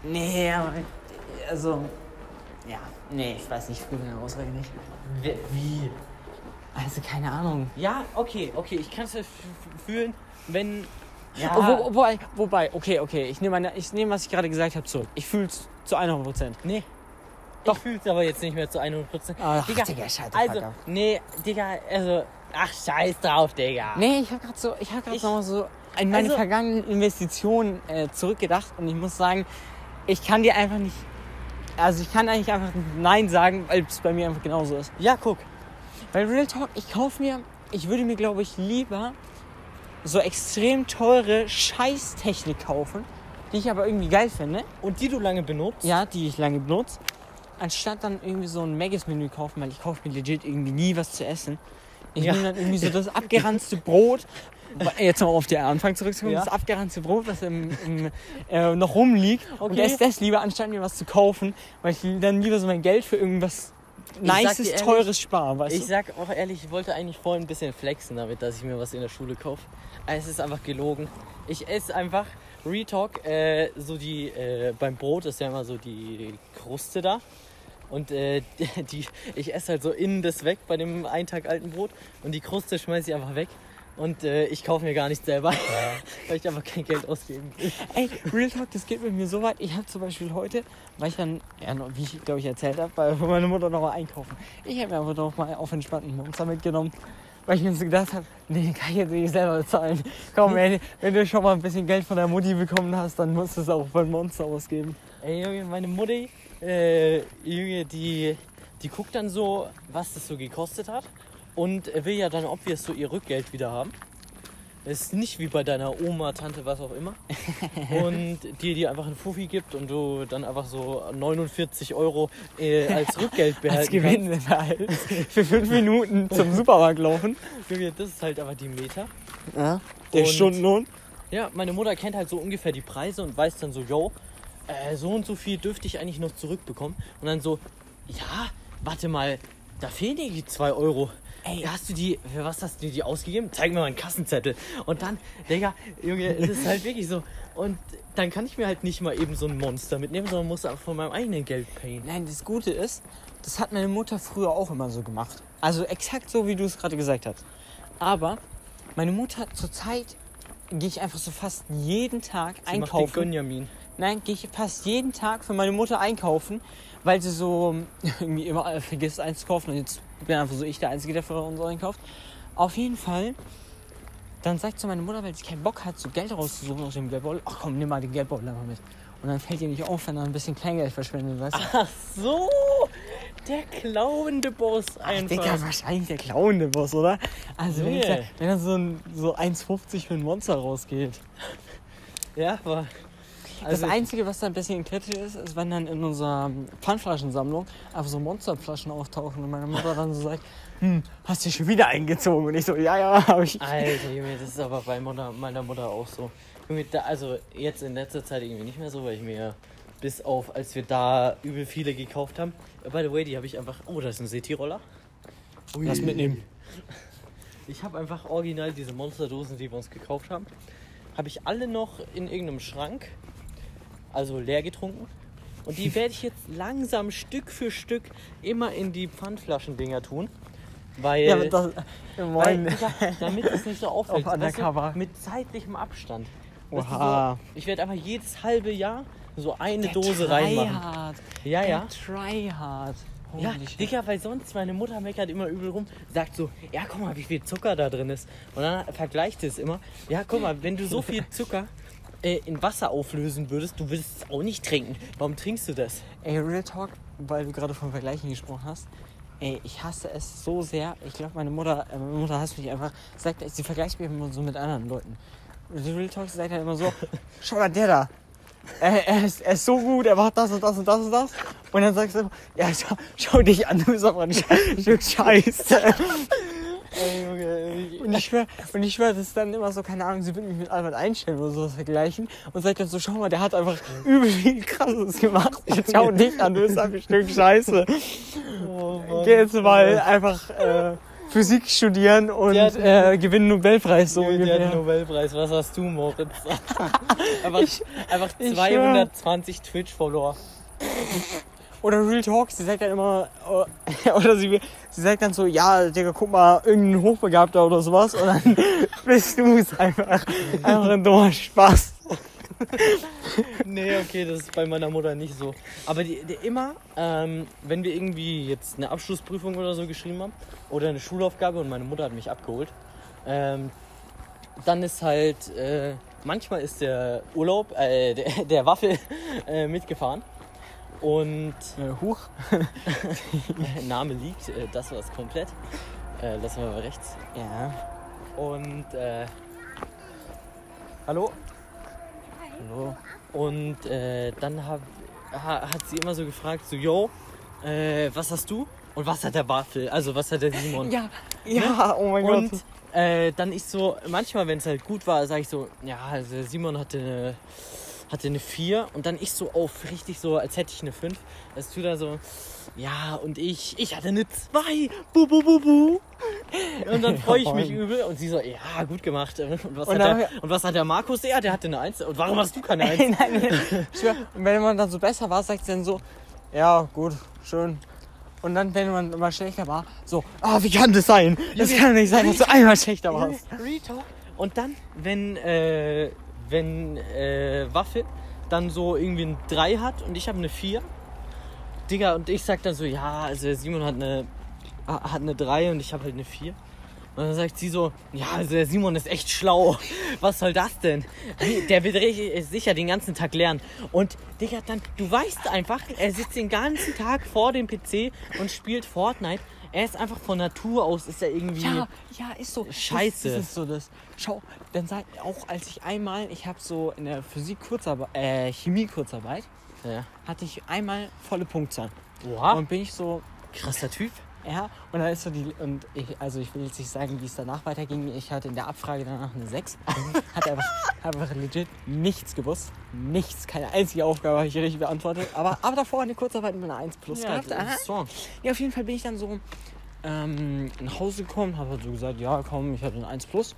Nee, aber. Also. Ja, nee, ich weiß nicht, ich fühle meine Aussage nicht. Wie? Also, keine Ahnung. Ja, okay, okay, ich kann es fühlen, wenn. Ja, Oh, wo, wobei, wobei, okay, okay, ich nehme, ich nehme was ich gerade gesagt habe, zurück. Ich fühle es zu 100 Prozent. nee. Doch. Ich fühl's aber jetzt nicht mehr zu 100%. Ach, Digga, Digga, also, nee, Digga, also, ach, scheiß drauf, Digga. Nee, ich habe gerade so, ich habe gerade nochmal so an meine Also- vergangenen Investitionen äh, zurückgedacht und ich muss sagen, ich kann dir einfach nicht, also ich kann eigentlich einfach Nein sagen, weil es bei mir einfach genauso ist. Ja, guck. Weil Real Talk, ich kaufe mir, ich würde mir glaube ich lieber so extrem teure Scheißtechnik kaufen, die ich aber irgendwie geil finde, Und die du lange benutzt? ja, die ich lange benutze, anstatt dann irgendwie so ein Maggis-Menü kaufen, weil ich kaufe mir legit irgendwie nie was zu essen. Ich Ja. nehme dann irgendwie so das abgeranzte Brot, jetzt mal auf den Anfang zurückzukommen, Ja. das abgeranzte Brot, was im, im, äh, noch rumliegt und Okay. esse das lieber, anstatt mir was zu kaufen, weil ich dann lieber so mein Geld für irgendwas Nices, ehrlich, Teures spare, weißt Ich du? sag auch ehrlich, ich wollte eigentlich vorhin ein bisschen flexen damit, dass ich mir was in der Schule kaufe. Aber es ist einfach gelogen. Ich esse einfach Retalk, äh, so die, äh, beim Brot ist ja immer so die Kruste da. Und äh, [LAUGHS] die, ich esse halt so innen das weg bei dem einen Tag alten Brot und die Kruste schmeiße ich einfach weg. Und äh, ich kaufe mir gar nichts selber, [LAUGHS] weil ich einfach kein Geld ausgeben will. Ey, Real Talk, das geht mit mir so weit. Ich habe zum Beispiel heute, weil ich dann, ja, wie ich glaube ich erzählt habe, bei für meine Mutter noch mal einkaufen. Ich habe mir einfach noch mal auf entspannten Monster mitgenommen, weil ich mir so gedacht habe, nee, den kann ich jetzt nicht selber bezahlen. Komm, ey, wenn du schon mal ein bisschen Geld von der Mutti bekommen hast, dann musst du es auch beim Monster ausgeben. Ey, Junge, meine Mutti, äh, Junge, die, die guckt dann so, was das so gekostet hat und will ja dann obvious so ihr Rückgeld wieder haben. Das ist nicht wie bei deiner Oma, Tante, was auch immer. [LAUGHS] Und die dir einfach einen Fuffi gibt und du dann einfach so 49 Euro äh, als [LAUGHS] Rückgeld Als behalten Gewinn halt [LAUGHS] für fünf Minuten zum Supermarkt laufen. kannst. Junge, das ist halt einfach die Meter. Ja. Der Und- Stundenlohn. Ja, meine Mutter kennt halt so ungefähr die Preise und weiß dann so, yo, äh, so und so viel dürfte ich eigentlich noch zurückbekommen. Und dann so, ja, warte mal, da fehlen dir die 2 Euro. Ey, hast du die, für was hast du die ausgegeben? Zeig mir mal einen Kassenzettel. Und dann, Digga, Junge, es ist halt wirklich so. Und dann kann ich mir halt nicht mal eben so ein Monster mitnehmen, sondern muss einfach von meinem eigenen Geld payen. Nein, das Gute ist, das hat meine Mutter früher auch immer so gemacht. Also exakt so, wie du es gerade gesagt hast. Aber meine Mutter zurzeit gehe ich einfach so fast jeden Tag Sie macht den einkaufen. Gönjamin. Nein, gehe ich fast jeden Tag für meine Mutter einkaufen, weil sie so [LAUGHS] irgendwie immer äh, vergisst einzukaufen und jetzt bin einfach so ich der Einzige, der für uns einkauft. Auf jeden Fall, dann sagt so meine Mutter, weil sie keinen Bock hat, so Geld rauszusuchen aus dem Geldbeutel, ach komm, nimm mal den Geldbeutel einfach mit. Und dann fällt ihr nicht auf, wenn er ein bisschen Kleingeld verschwendet, weißt du? Ach so, der klauende Boss Ach, einfach. Digga, wahrscheinlich der klauende Boss, oder? Also wenn, ich da, Nee. wenn er so, ein, so 1,50 für ein Monster rausgeht. ja, aber... Das also- Einzige, was da ein bisschen kritisch ist, ist, wenn dann in unserer Pfandflaschensammlung einfach so Monsterflaschen auftauchen und meine Mutter dann so sagt, hm, hast du schon wieder eingezogen? Und ich so, ja, ja, habe ich. Alter, Junge, das ist aber bei Mutter, meiner Mutter auch so. Junge, da, also jetzt in letzter Zeit irgendwie nicht mehr so, weil ich mir bis auf, als wir da übel viele gekauft haben. Äh, By the way, die habe ich einfach. Oh, da ist ein Seetiroller. Lass mitnehmen. [LAUGHS] Ich habe einfach original diese Monsterdosen, die wir uns gekauft haben, habe ich alle noch in irgendeinem Schrank, also leer getrunken. Und die werde ich jetzt langsam Stück für Stück immer in die Pfandflaschendinger tun. Weil, Ja, das, weil. Digga, damit es nicht so [LAUGHS] auffällt. Auf. Weißt du, mit zeitlichem Abstand. Oha. so, ich werde einfach jedes halbe Jahr so eine Der Dose reinmachen. Tryhard. Ja, ja. Tryhard. Ja. Digga, weil sonst meine Mutter meckert immer übel rum, sagt so, ja, guck mal, wie viel Zucker da drin ist. Und dann vergleicht es immer, ja, guck mal, wenn du so viel [LAUGHS] Zucker äh, in Wasser auflösen würdest, du würdest es auch nicht trinken. Warum trinkst du das? Ey, Real Talk, weil du gerade von Vergleichen gesprochen hast. Ey, ich hasse es so sehr. Ich glaube, meine Mutter, äh, meine Mutter hasst mich einfach. Sagt, sie vergleicht mich immer so mit anderen Leuten. Real Talk sagt halt immer so, [LAUGHS] schau mal, der da. Er, er, ist, er ist so gut, er macht das und das und das und das. Und dann sagst du immer, ja, schau, schau dich an, du bist aber ein Stück Scheiße. [LAUGHS] Und ich schwör, und ich schwör, das ist dann immer so, keine Ahnung, sie wird mich mit Albert Einstein oder sowas vergleichen und sagt dann so, schau mal, der hat einfach übel viel krasses gemacht. [LAUGHS] Jetzt schau dich an, du bist einfach ein Stück Scheiße. Oh. Geh jetzt mal einfach äh, Physik studieren und hat- äh, gewinn einen Nobelpreis so Junge, der ungefähr. Nobelpreis. Was hast du, Moritz? [LAUGHS] einfach, Ich- einfach ich 220 Twitch-Follower. Oder Real Talk, sie sagt dann immer, äh, [LAUGHS] oder sie, sie sagt dann so, ja, Digga, guck mal, irgendein Hochbegabter oder sowas und dann [LAUGHS] bist du es einfach. Einfach ein dummer Spaß. Nee, okay, das ist bei meiner Mutter nicht so. Aber die, die immer, ähm, wenn wir irgendwie jetzt eine Abschlussprüfung oder so geschrieben haben oder eine Schulaufgabe und meine Mutter hat mich abgeholt, ähm, dann ist halt, äh, manchmal ist der Urlaub, äh, der, der Waffel äh, mitgefahren. Und Äh, huch. [LAUGHS] Name liegt, äh, das war es komplett. Äh, lassen wir mal rechts. Ja. Und äh, hallo? Hallo. Und äh, dann hab, ha, hat sie immer so gefragt, so, yo, äh, was hast du? Und was hat der Waffel? Also was hat der Simon? Ja, ja, oh mein Und Gott. äh, dann ich so, manchmal, wenn es halt gut war, sage ich so, ja, also Simon hatte eine, hatte eine 4 und dann ich so auf, richtig so, als hätte ich eine 5. Das tut er so, ja, und ich, ich hatte eine 2. Bu, bu, bu, bu. Und dann [LAUGHS] freue ich mich übel und sie so, ja, gut gemacht. Und was, Und hat, der, und was hat der Markus? Ja, der hatte eine 1. Und warum hast du keine 1? [LAUGHS] Nein, und wenn man dann so besser war, sagt sie dann so, ja, gut, schön. Und dann, wenn man mal schlechter war, so, ah, wie kann das sein? Das kann nicht sein, dass du einmal schlechter warst. Und dann, wenn, äh, wenn äh, Waffe dann so irgendwie ein 3 hat und ich habe eine 4, Digga, und ich sag dann so, ja, also der Simon hat eine, hat eine 3 und ich habe halt eine 4. Und dann sagt sie so, ja, also der Simon ist echt schlau. Was soll das denn? Der wird sicher den ganzen Tag lernen. Und Digga, dann, du weißt einfach, er sitzt den ganzen Tag vor dem PC und spielt Fortnite. Er ist einfach von Natur aus, ist er irgendwie... Ja, ja, ist so. Scheiße. Das, das ist so das. Schau, dann sag auch als ich einmal, ich habe so in der Physik Kurzarbeit, äh, Chemie Kurzarbeit, Ja. hatte ich einmal volle Punktzahl. Oha. Und bin ich so, Krasser Typ. Ja, und dann ist so die, und ich, also ich will jetzt nicht sagen, wie es danach weiterging. Ich hatte in der Abfrage danach eine 6. [LAUGHS] Hat einfach, einfach legit nichts gewusst. Nichts, keine einzige Aufgabe habe ich richtig beantwortet. Aber, aber davor eine Kurzarbeit mit einer 1 plus gehabt. ist so. Ja, auf jeden Fall bin ich dann so ähm, nach Hause gekommen, habe halt so gesagt, ja komm, ich hatte ein 1 plus.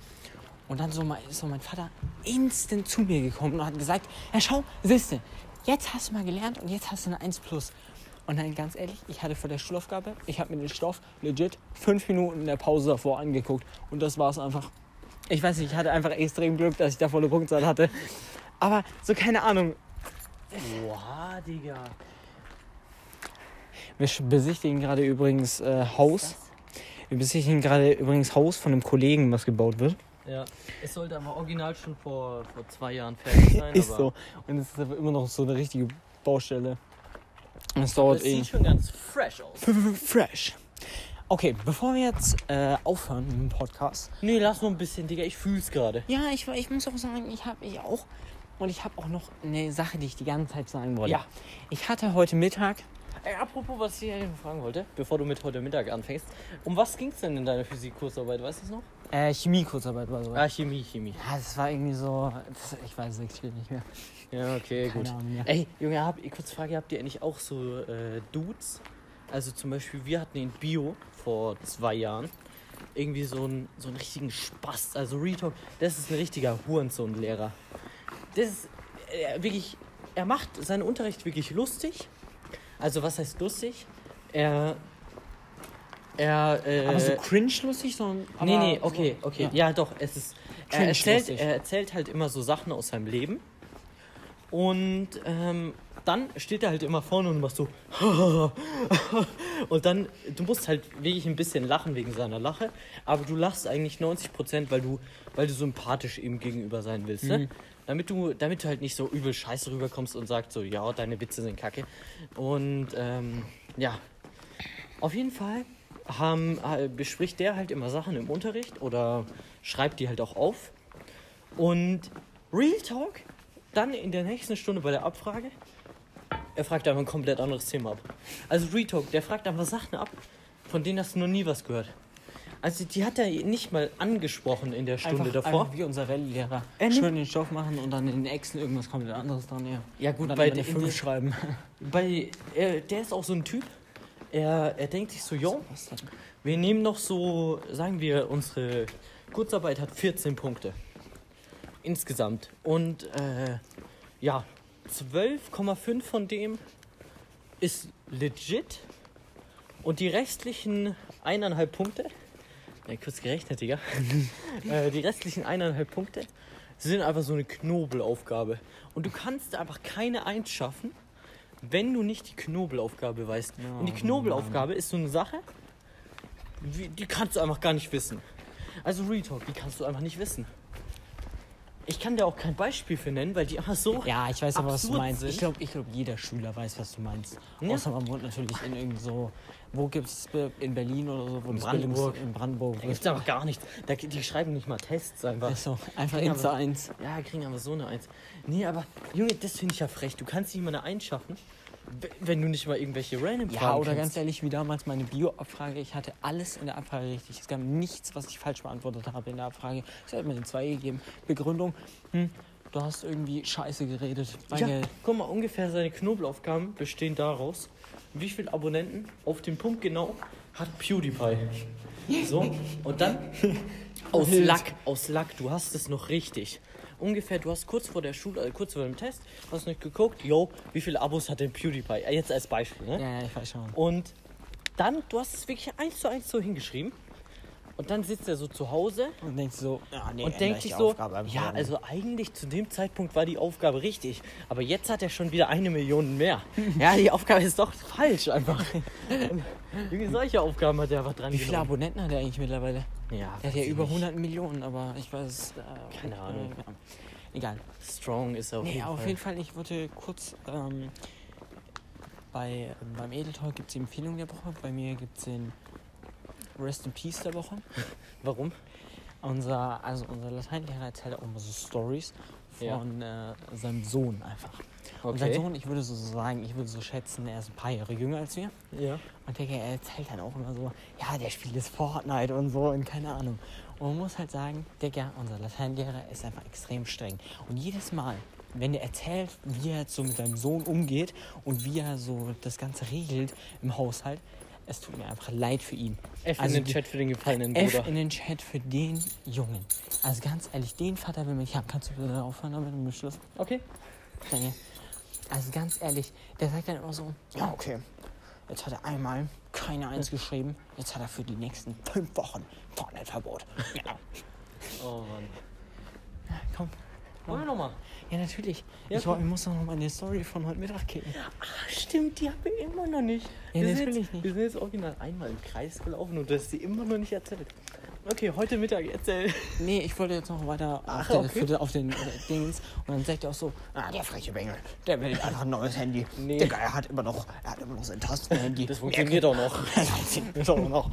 Und dann so mein, ist so mein Vater instant zu mir gekommen und hat gesagt, ja schau, siehste, jetzt hast du mal gelernt und jetzt hast du eine 1 plus. Und dann ganz ehrlich, ich hatte vor der Schulaufgabe, ich habe mir den Stoff legit fünf Minuten in der Pause davor angeguckt und das war es einfach. Ich weiß nicht, ich hatte einfach extrem Glück, dass ich da volle Punktzahl hatte. Aber so keine Ahnung, Oha, Digga. Wir besichtigen gerade übrigens äh, Haus. Wir besichtigen gerade übrigens Haus von einem Kollegen, was gebaut wird. Ja. Es sollte aber original schon vor, vor zwei Jahren fertig [LAUGHS] sein. Ist so. Und es ist aber immer noch so eine richtige Baustelle. Es dauert eh. sieht schon ganz fresh aus. Fresh. Okay, bevor wir jetzt äh, aufhören mit dem Podcast. Nee, lass nur ein bisschen, Digga. Ich fühl's gerade. Ja, ich, ich muss auch sagen, ich habe ich auch. Und ich habe auch noch eine Sache, die ich die ganze Zeit sagen wollte. Ja. Ich hatte heute Mittag. Ey, apropos, was ich eigentlich fragen wollte, bevor du mit heute Mittag anfängst. Um was ging's denn in deiner Physikkursarbeit? Weißt du es noch? Äh, Chemie-Kurzarbeit war so. Ah, Chemie, Chemie. Ja, das war irgendwie so. Das, ich weiß es nicht mehr. Ja, okay, Keine gut. Ahnung mehr. Ey, Junge, hab, kurz Frage, habt ihr eigentlich auch so äh, Dudes? Also zum Beispiel, wir hatten in Bio vor zwei Jahren irgendwie so einen, so einen richtigen Spaß. Also Retalk, das ist ein richtiger Hurensohn-Lehrer. Das ist äh, wirklich, er macht seinen Unterricht wirklich lustig. Also was heißt lustig? Er, er, äh, Aber so cringe-lustig, sondern. Nee, nee, okay, okay. ja. Ja, doch, es ist. Er erzählt, er erzählt halt immer so Sachen aus seinem Leben. Und ähm, dann steht er halt immer vorne und macht so. [LAUGHS] und dann, du musst halt wirklich ein bisschen lachen wegen seiner Lache. Aber du lachst eigentlich 90%, weil du, weil du sympathisch ihm gegenüber sein willst. Ne? Damit, du, damit du halt nicht so übel scheiße rüberkommst und sagst so, ja, deine Witze sind kacke. Und ähm, ja, auf jeden Fall haben, äh, bespricht der halt immer Sachen im Unterricht oder schreibt die halt auch auf. Und Real Talk, dann in der nächsten Stunde bei der Abfrage, er fragt einfach ein komplett anderes Thema ab. Also Real Talk, der fragt einfach Sachen ab, von denen hast du noch nie was gehört. Also die hat er nicht mal angesprochen in der Stunde Einfach, davor. einfach wie unser Rallye-Lehrer. Er Schön den Stoff machen und dann in den Echsen irgendwas komplett anderes dran, ja. Ja gut, bei der der 5 schreiben. Bei, er, der ist auch so ein Typ, er, er denkt sich so, denn? wir nehmen noch so, sagen wir, unsere Kurzarbeit hat 14 Punkte. Insgesamt. Und äh, ja, 12,5 von dem ist legit. Und die restlichen eineinhalb Punkte, ja, kurz gerechnet, Digga, [LAUGHS] äh, die restlichen eineinhalb Punkte sind einfach so eine Knobelaufgabe. Und du kannst einfach keine Eins schaffen, wenn du nicht die Knobelaufgabe weißt. Ja, Und die Knobelaufgabe ist so eine Sache, wie, die kannst du einfach gar nicht wissen. Also Retalk, die kannst du einfach nicht wissen. Ich kann dir auch kein Beispiel für nennen, weil die einfach so. Ja, ich weiß aber, was du meinst. sind. Ich glaube, ich glaub, jeder Schüler weiß, was du meinst. Ja. Außer man wohnt natürlich in irgend so. Wo gibt es in Berlin oder so? Wo In Brandenburg. Bildungs- In Brandenburg. Da gibt's einfach gar nichts. Da, die schreiben nicht mal Tests einfach. Ist so, einfach Insta aber- 1. Ja, kriegen aber so eine Eins. Nee, aber Junge, das finde ich ja frech. Du kannst nicht mal eine Eins schaffen, w- wenn du nicht mal irgendwelche random Ja, Fragen oder kennst. ganz ehrlich, wie damals meine Bio-Abfrage. Ich hatte alles in der Abfrage richtig. Es gab nichts, was ich falsch beantwortet habe in der Abfrage. Ich habe mir eine 2 gegeben. Begründung, hm, du hast irgendwie Scheiße geredet. Ja, guck mal, ungefähr seine Knobelaufgaben bestehen daraus, wie viele Abonnenten auf den Punkt genau hat PewDiePie. So, und dann aus. Lack, aus Lack, du hast es noch richtig. Ungefähr, du hast kurz vor der Schule, äh, kurz vor dem Test, hast nicht geguckt, yo, wie viele Abos hat denn PewDiePie? Äh, Jetzt als Beispiel, ne? ja, ja, ich weiß schon. Und dann, du hast es wirklich eins zu eins so hingeschrieben. Und dann sitzt er so zu Hause Und denkst so, ja, nee, und denkt ich sich so, Aufgabe ja, also eigentlich zu dem Zeitpunkt war die Aufgabe richtig, aber jetzt hat er schon wieder eine Million mehr. [LAUGHS] ja, die Aufgabe ist doch falsch einfach. [LAUGHS] Irgendwie solche Aufgaben hat er einfach dran Wie viele genommen. Abonnenten hat er eigentlich mittlerweile? Ja, Er hat ja über nicht. 100 Millionen, aber ich weiß. Äh, Keine Ahnung. Äh. Egal. Strong ist er auf Nee, jeden auf Fall. jeden Fall, ich wollte kurz. Ähm, bei, beim Edeltalk gibt es die Empfehlung der Woche. Bei mir gibt es den Rest in Peace der Woche. [LAUGHS] Warum? Unser, also unser Lateinlehrer erzählt auch immer so Stories Ja. von äh, seinem Sohn einfach. Und sein Okay. Sohn, ich würde so sagen, ich würde so schätzen, er ist ein paar Jahre jünger als wir. Ja. Und der, er erzählt dann auch immer so, ja, der spielt jetzt Fortnite und so und keine Ahnung. Und man muss halt sagen, Digga, unser Lateinlehrer ist einfach extrem streng. Und jedes Mal, wenn er erzählt, wie er jetzt so mit seinem Sohn umgeht und wie er so das Ganze regelt im Haushalt, es tut mir einfach leid für ihn. F Also in den Chat für den gefallenen F Bruder. in den Chat für den Jungen. Also ganz ehrlich, den Vater will mich haben. Kannst du bitte aufhören damit mit dem Schluss? Okay. Danke. Also ganz ehrlich, der sagt dann immer so, ja okay, jetzt hat er einmal keine Eins geschrieben, jetzt hat er für die nächsten fünf Wochen Fortnite-Verbot. [LAUGHS] Ja. Oh Mann. Komm. Wollen wir nochmal? Ja, natürlich. Ja, ich, ich muss noch mal eine Story von heute Mittag kicken. Ach, stimmt, die haben wir immer noch nicht. Ja, wir natürlich jetzt, nicht. Wir sind jetzt original einmal im Kreis gelaufen und du hast sie immer noch nicht erzählt. Okay, heute Mittag erzähl. Nee, ich wollte jetzt noch weiter auf, Ach, der, okay. den- auf den äh, Dings. Und dann sagt er auch so, ah, der freche Bengel, der will einfach ein neues Handy. Nee. Digga, er hat immer noch, er hat immer noch sein Tastenhandy. Das funktioniert auch noch. [LAUGHS] Das funktioniert auch noch.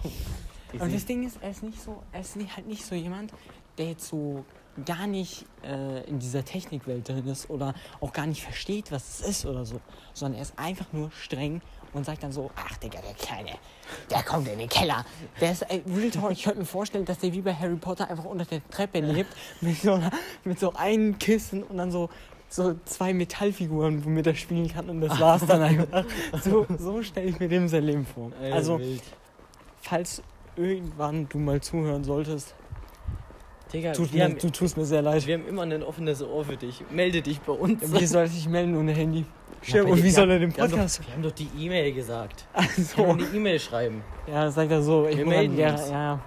Und das Ding ist, er ist nicht so, er ist halt nicht so jemand, der jetzt so gar nicht äh, in dieser Technikwelt drin ist oder auch gar nicht versteht, was es ist oder so, sondern er ist einfach nur streng und sagt dann so, ach Digga, der Kleine, der kommt in den Keller. Der ist, ey, Real Talk, ich könnte mir vorstellen, dass der wie bei Harry Potter einfach unter der Treppe lebt, mit so, einer, mit so einem Kissen und dann so so zwei Metallfiguren, womit er spielen kann und das war's dann [LAUGHS] einfach. So, so stelle ich mir dem sein Leben vor. Also, falls irgendwann du mal zuhören solltest, Digga, tut wir, mir, haben, du tust mir sehr leid. wir haben immer ein offenes Ohr für dich. Melde dich bei uns. Wie soll er sich melden ohne Handy? Ja, und wie wir soll er den wir haben Podcast? Doch, wir haben doch die E-Mail gesagt. Wir Also, können eine E-Mail schreiben. ja, das sagt er so. Ich Wir muss melden ja, uns. ja, ja.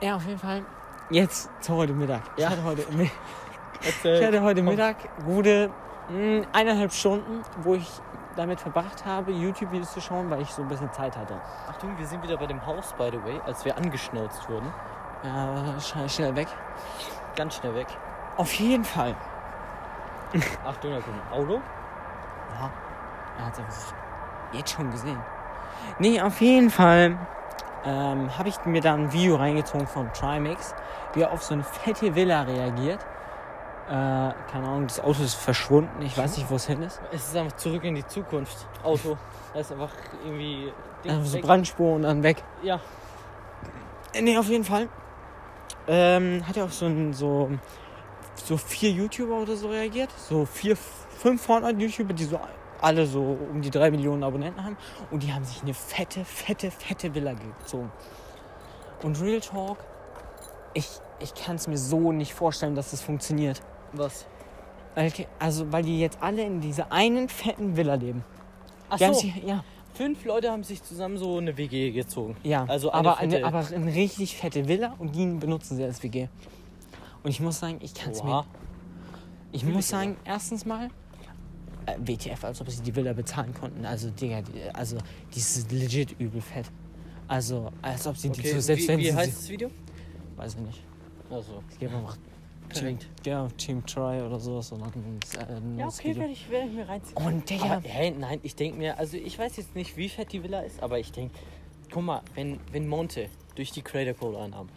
Ja, auf jeden Fall. Jetzt zu heute Mittag. Ja. Ich hatte heute, Erzähl. ich hatte heute komm. Mittag gute mh, eineinhalb Stunden, wo ich damit verbracht habe, YouTube-Videos zu schauen, weil ich so ein bisschen Zeit hatte. Achtung, wir sind wieder bei dem Haus, by the way, als wir angeschnauzt wurden. Äh, schnell, weg. Ganz schnell weg. Auf jeden Fall. Achtung, da kommt ein Auto. Ja, er hat es jetzt schon gesehen. Nee, auf jeden Fall ähm, habe ich mir da ein Video reingezogen von Trimax, wie er auf so eine fette Villa reagiert. Äh, keine Ahnung, das Auto ist verschwunden, ich weiß nicht, wo es hin ist. Es ist einfach zurück in die Zukunft. Auto. Da ist einfach irgendwie. Ding Einfach so weg. Brandspur und dann weg. Ja, Äh, Nee, auf jeden Fall. Ähm, hat ja auch so, ein, so, so vier YouTuber oder so reagiert. So vier, fünf Fortnite-YouTuber, die so alle so um die drei Millionen Abonnenten haben. Und die haben sich eine fette, fette, fette Villa gezogen. Und Real Talk, ich, ich kann es mir so nicht vorstellen, dass das funktioniert. Was? Also, weil die jetzt alle in dieser einen fetten Villa leben. Ach Die so, sich, ja, fünf Leute haben sich zusammen so eine WG gezogen. ja. Also eine aber, eine, fette- aber eine richtig fette Villa und die benutzen sie als WG. Und ich muss sagen, ich kann es mir. Ich Will muss ich sagen, erstens mal, äh, WTF, als ob sie die Villa bezahlen konnten. Also, Digga, die, also, die ist legit übel fett. Also, als ob sie die Okay, so, selbst wie, wenn wie sie. heißt das Video? Weiß ich nicht. Also, Ich gebe einfach Team, perfekt. ja, Team Try oder sowas. Und dann äh, Ja, okay, werde ich, werd ich mir reinziehen. Und Digga, Aber, hey, nein, ich denke mir, also ich weiß jetzt nicht, wie fett die Villa ist, aber ich denke, guck mal, wenn, wenn Monte durch die Creator Code Einnahmen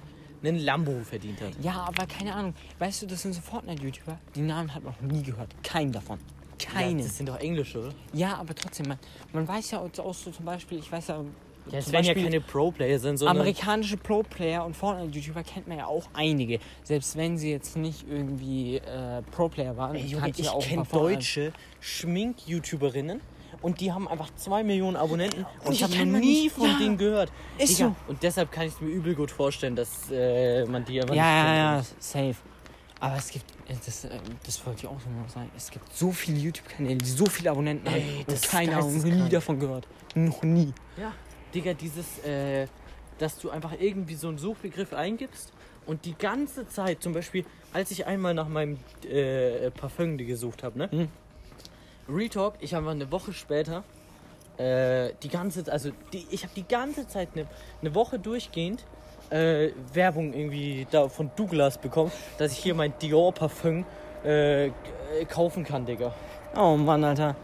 einen Lambo verdient hat. ja, aber keine Ahnung. Weißt du, das sind so Fortnite-YouTuber. Die Namen hat man noch nie gehört. Keinen davon. Keinen. Ja, das sind doch Englische, oder? Ja, aber trotzdem, man, man weiß ja auch so zum Beispiel, ich weiß ja. Ja, es werden ja keine Pro-Player sind, sondern... Amerikanische Pro-Player und Fortnite-YouTuber kennt man ja auch einige. Selbst wenn sie jetzt nicht irgendwie äh, Pro-Player waren. Ey, Junge, ich ja ein kenne deutsche Schmink-YouTuberinnen und die haben einfach zwei Millionen Abonnenten und, Und ich habe noch nie nicht. von Ja. denen gehört. Ist Digga, so. Und deshalb kann ich es mir übel gut vorstellen, dass äh, man die einfach Ja, nicht ja, kennt. ja, safe. Aber es gibt, äh, das, äh, das wollte ich auch so mal sagen, es gibt so viele YouTube-Kanäle, die so viele Abonnenten Ey, haben. das Und keine Ahnung, nie davon gehört. Noch nie. Ja, Digga, dieses, äh, dass du einfach irgendwie so einen Suchbegriff eingibst und die ganze Zeit, zum Beispiel, als ich einmal nach meinem äh, Parfum gesucht habe, ne? Hm. Retalk, ich habe eine Woche später äh, die ganze, also die, ich habe die ganze Zeit eine, eine Woche durchgehend äh, Werbung irgendwie da von Douglas bekommen, dass ich hier mein Dior Parfum g- äh, kaufen kann, Digga. Oh Mann, Alter.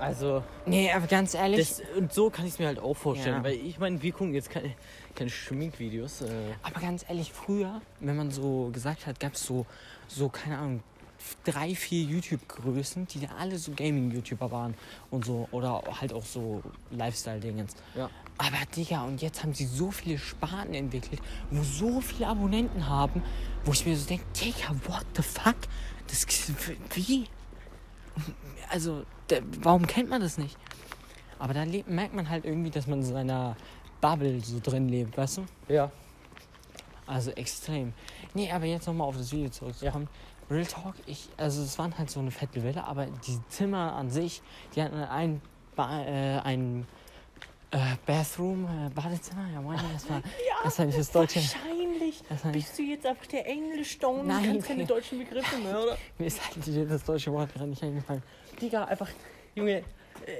Also Nee, aber ganz ehrlich. das, und so kann ich es mir halt auch vorstellen, Ja. weil ich meine, wir gucken jetzt keine, keine Schminkvideos. Äh, Aber ganz ehrlich, früher, wenn man so gesagt hat, gab es so, so, keine Ahnung, drei, vier YouTube-Größen, die da alle so Gaming-YouTuber waren und so, oder halt auch so Lifestyle-Dingens. ja. Aber Digga, und jetzt haben sie so viele Sparten entwickelt, wo so viele Abonnenten haben, wo ich mir so denke, Digga, what the fuck? Das, wie? Also, warum kennt man das nicht? Aber da merkt man halt irgendwie, dass man in seiner Bubble so drin lebt, weißt du? Ja. Also extrem. Nee, aber jetzt nochmal auf das Video zurückzukommen. Real Talk, ich, also es waren halt so eine fette Villa, aber die Zimmer an sich, die hatten ein, äh, ein äh, Bathroom, äh, Badezimmer, ja moin, das war, [LAUGHS] das war nicht das Deutsche. Wahrscheinlich Das war, bist du jetzt einfach der Englisch-Down und kannst keine deutschen Begriffe mehr, oder? [LAUGHS] mir ist halt das deutsche Wort gerade nicht eingefallen. Digga, einfach, Junge,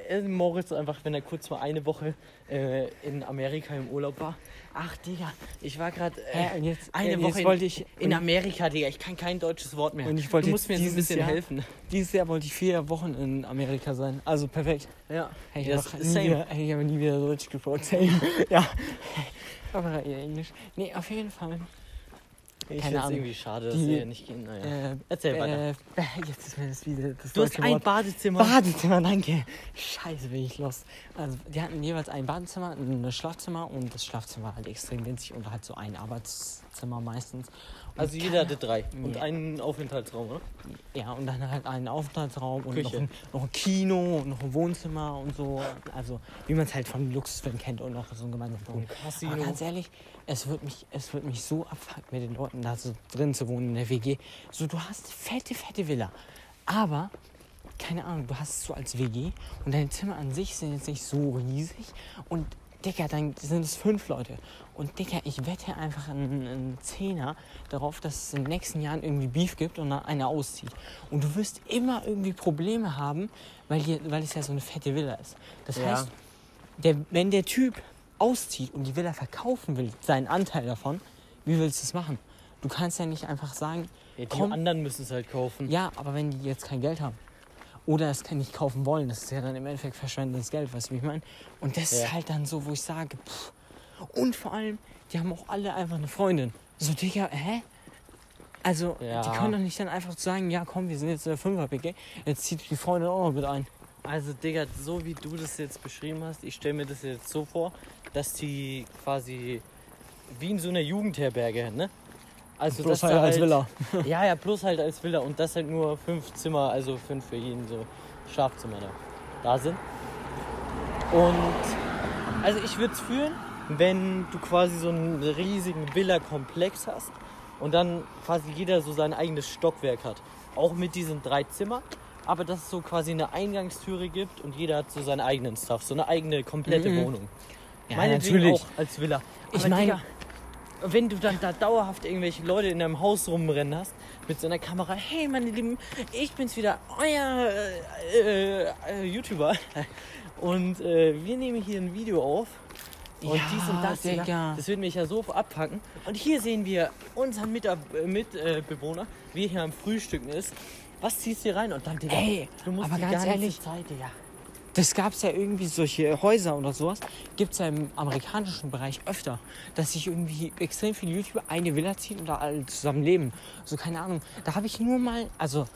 äh, Moritz einfach, wenn er kurz mal eine Woche äh, in Amerika im Urlaub war. Ach, Digga, ich war gerade äh, jetzt, eine äh, Woche jetzt in, wollte ich, in Amerika, Digga. Ich kann kein deutsches Wort mehr. Und ich wollte du musst mir jetzt ein bisschen Jahr- helfen. dieses Jahr wollte ich vier Wochen in Amerika sein. Also perfekt. Ja, Hey, ich Ja, habe nie, wieder- hey, ich habe nie wieder Deutsch. Same. [LAUGHS] ja. Aber eher Englisch. Nee, auf jeden Fall. Ich Keine finde es Ahnung. irgendwie schade, dass Die- wir nicht gehen. Naja. Äh, Erzähl weiter. äh, jetzt ist mir das wieder das Du hast ein Wort. Badezimmer. Badezimmer, danke. Scheiße, bin ich los. Also, die hatten jeweils ein Badezimmer, ein Schlafzimmer und das Schlafzimmer war halt extrem winzig und halt so ein Arbeitszimmer meistens. Und also jeder hatte drei. Und Ja. einen Aufenthaltsraum, oder? Ja, und dann halt einen Aufenthaltsraum und noch ein, noch ein Kino und noch ein Wohnzimmer und so. Also, wie man es halt von Luxusfilmen kennt und noch so ein gemeinsames Wohnen. Casino. Aber ganz ehrlich, es wird mich, es wird mich so abfucken, mit den Leuten da so drin zu wohnen in der WG. So, du hast fette, fette Villa. Aber, keine Ahnung, du hast es so als WG und deine Zimmer an sich sind jetzt nicht so riesig. Und, Digga, dann sind es fünf Leute. Und, Digga, ich wette einfach einen, einen Zehner darauf, dass es in den nächsten Jahren irgendwie Beef gibt und dann einer auszieht. Und du wirst immer irgendwie Probleme haben, weil, hier, weil es ja so eine fette Villa ist. Das Ja. heißt, der, wenn der Typ auszieht und die Villa verkaufen will, seinen Anteil davon, wie willst du es machen? Du kannst ja nicht einfach sagen, Ja, die komm, anderen müssen es halt kaufen. ja, aber wenn die jetzt kein Geld haben oder es nicht kaufen wollen, das ist ja dann im Endeffekt verschwendetes Geld, weißt du, wie ich meine? Und das Ja. ist halt dann so, wo ich sage, pff. Und vor allem, die haben auch alle einfach eine Freundin. So, Digga, hä? Also, Ja. die können doch nicht dann einfach sagen, ja komm, wir sind jetzt in der 5er PG, jetzt zieht die Freundin auch noch mit ein. Also, Digga, so wie du das jetzt beschrieben hast, ich stelle mir das jetzt so vor, dass die quasi wie in so einer Jugendherberge, ne? Also Bloß halt da als Villa. [LAUGHS] Ja, ja, bloß halt als Villa und das halt nur fünf Zimmer, also fünf für jeden so Schlafzimmer da, da sind. Und also ich würde es fühlen, wenn du quasi so einen riesigen Villa-Komplex hast und dann quasi jeder so sein eigenes Stockwerk hat. Auch mit diesen drei Zimmern, aber dass es so quasi eine Eingangstüre gibt und jeder hat so seinen eigenen Stuff, so eine eigene komplette Mhm. Wohnung. Ja, Meinetwegen natürlich. auch als Villa. Ich Aber mein- Digga, wenn du dann da dauerhaft irgendwelche Leute in deinem Haus rumrennen hast mit so einer Kamera, hey meine Lieben, ich bin's wieder, euer äh, äh, äh, YouTuber [LAUGHS] und äh, wir nehmen hier ein Video auf und Ja, dies und das, Digga. Digga. das wird mich ja so abpacken. Und hier sehen wir unseren Mitbewohner, mit, äh, Bewohner, wie er hier am Frühstücken ist. Was ziehst du hier rein? Und dann, Digga, Ey, du musst aber die ganz ganze ehrlich, Zeit, Digga. Das gab es ja irgendwie, solche Häuser oder sowas, gibt es ja im amerikanischen Bereich öfter, dass sich irgendwie extrem viele YouTuber eine Villa ziehen und da alle zusammen leben. So, keine Ahnung. Da habe ich nur mal, also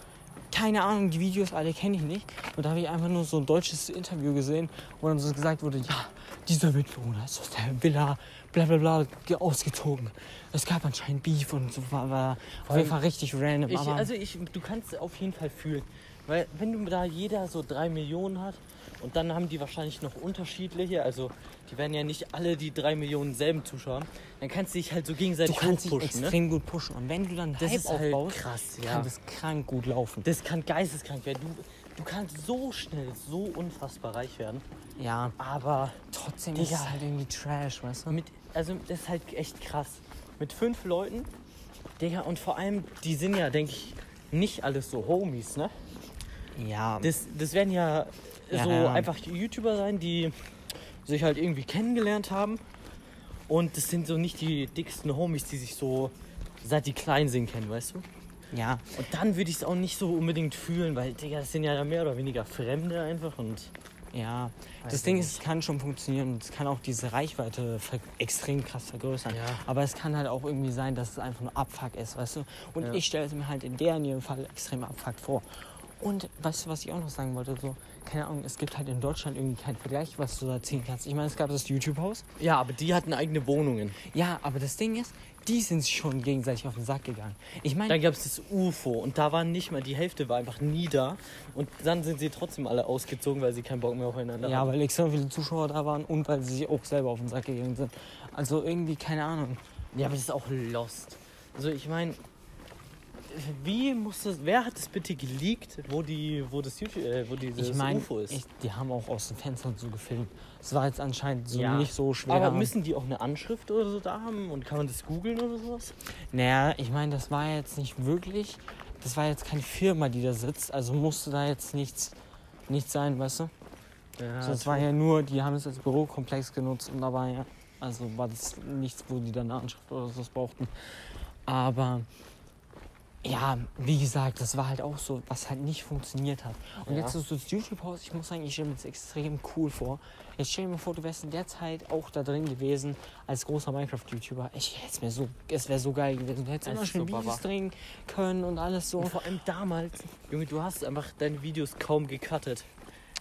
keine Ahnung, die Videos alle kenne ich nicht. Und da habe ich einfach nur so ein deutsches Interview gesehen, wo dann so gesagt wurde, ja, dieser Mitbewohner ist aus der Villa, bla bla bla, ge- ausgezogen. Es gab anscheinend Beef und so war, war auf jeden Fall richtig random. Ich, also ich, du kannst es auf jeden Fall fühlen. Weil wenn du da jeder so drei Millionen hat und dann haben die wahrscheinlich noch unterschiedliche, also die werden ja nicht alle die drei Millionen selben Zuschauer, haben, dann kannst du dich halt so du gegenseitig kannst dich hochpushen. Ne? extrem gut pushen. Und wenn du dann Das Hype ist halt aufbaust, krass, ja. kann das krank gut laufen. Das kann geisteskrank werden. Du, du kannst so schnell, so unfassbar reich werden. Ja, Aber trotzdem ist Digga. es halt irgendwie Trash, weißt du? mit, also das ist halt echt krass. Mit fünf Leuten, Digga, und vor allem, die sind ja, denke ich, nicht alles so Homies, ne? Ja, Das, das werden ja, Ja, so ja. einfach YouTuber sein, die sich halt irgendwie kennengelernt haben. Und das sind so nicht die dicksten Homies, die sich so seit die klein sind kennen, weißt du? ja. Und dann würde ich es auch nicht so unbedingt fühlen, weil, Digga, das sind ja mehr oder weniger Fremde einfach und Ja, das Ding ist, es kann schon funktionieren. Es kann auch diese Reichweite extrem krass vergrößern. Ja. Aber es kann halt auch irgendwie sein, dass es einfach nur Abfuck ist, weißt du? Und Ja. ich stelle es mir halt in der Fall extrem Abfuck vor. Und weißt du, was ich auch noch sagen wollte? So, keine Ahnung, es gibt halt in Deutschland irgendwie keinen Vergleich, was du da ziehen kannst. Ich meine, es gab das YouTube-Haus. Ja, aber die hatten eigene Wohnungen. Ja, aber das Ding ist, die sind sich schon gegenseitig auf den Sack gegangen. Ich meine, Dann gab es das UFO und da waren nicht mal, die Hälfte war einfach nie da. Und dann sind sie trotzdem alle ausgezogen, weil sie keinen Bock mehr aufeinander ja, haben. weil extrem viele Zuschauer da waren und weil sie sich auch selber auf den Sack gegangen sind. Also irgendwie, keine Ahnung. Ja, aber das ist auch lost. Also ich meine, wie muss das, wer hat es bitte geleakt, wo die, wo das YouTube, äh, wo dieses Ich meine, UFO ist? die haben auch aus dem Fenster und so gefilmt. Es war jetzt anscheinend so Ja. nicht so schwer. aber müssen die auch eine Anschrift oder so da haben und kann man das googeln oder sowas? naja, ich meine, das war jetzt nicht wirklich. Das war jetzt keine Firma, die da sitzt. Also musste da jetzt nichts, nichts sein, weißt du? Ja, so, es war ja nur, die haben es als Bürokomplex genutzt und da war ja. Also war das nichts, wo die dann eine Anschrift oder sowas brauchten. Aber ja, wie gesagt, das war halt auch so, was halt nicht funktioniert hat. Und Ja. jetzt ist das YouTube-Haus, ich muss sagen, ich stelle mir das extrem cool vor. Jetzt stell dir mal vor, du wärst in der Zeit auch da drin gewesen als großer Minecraft-YouTuber. Ich hätte es mir so, es wäre so geil gewesen. Du hättest Es immer schön so Videos drehen können und alles so. Und vor allem damals, Junge, du hast einfach deine Videos kaum gecuttet.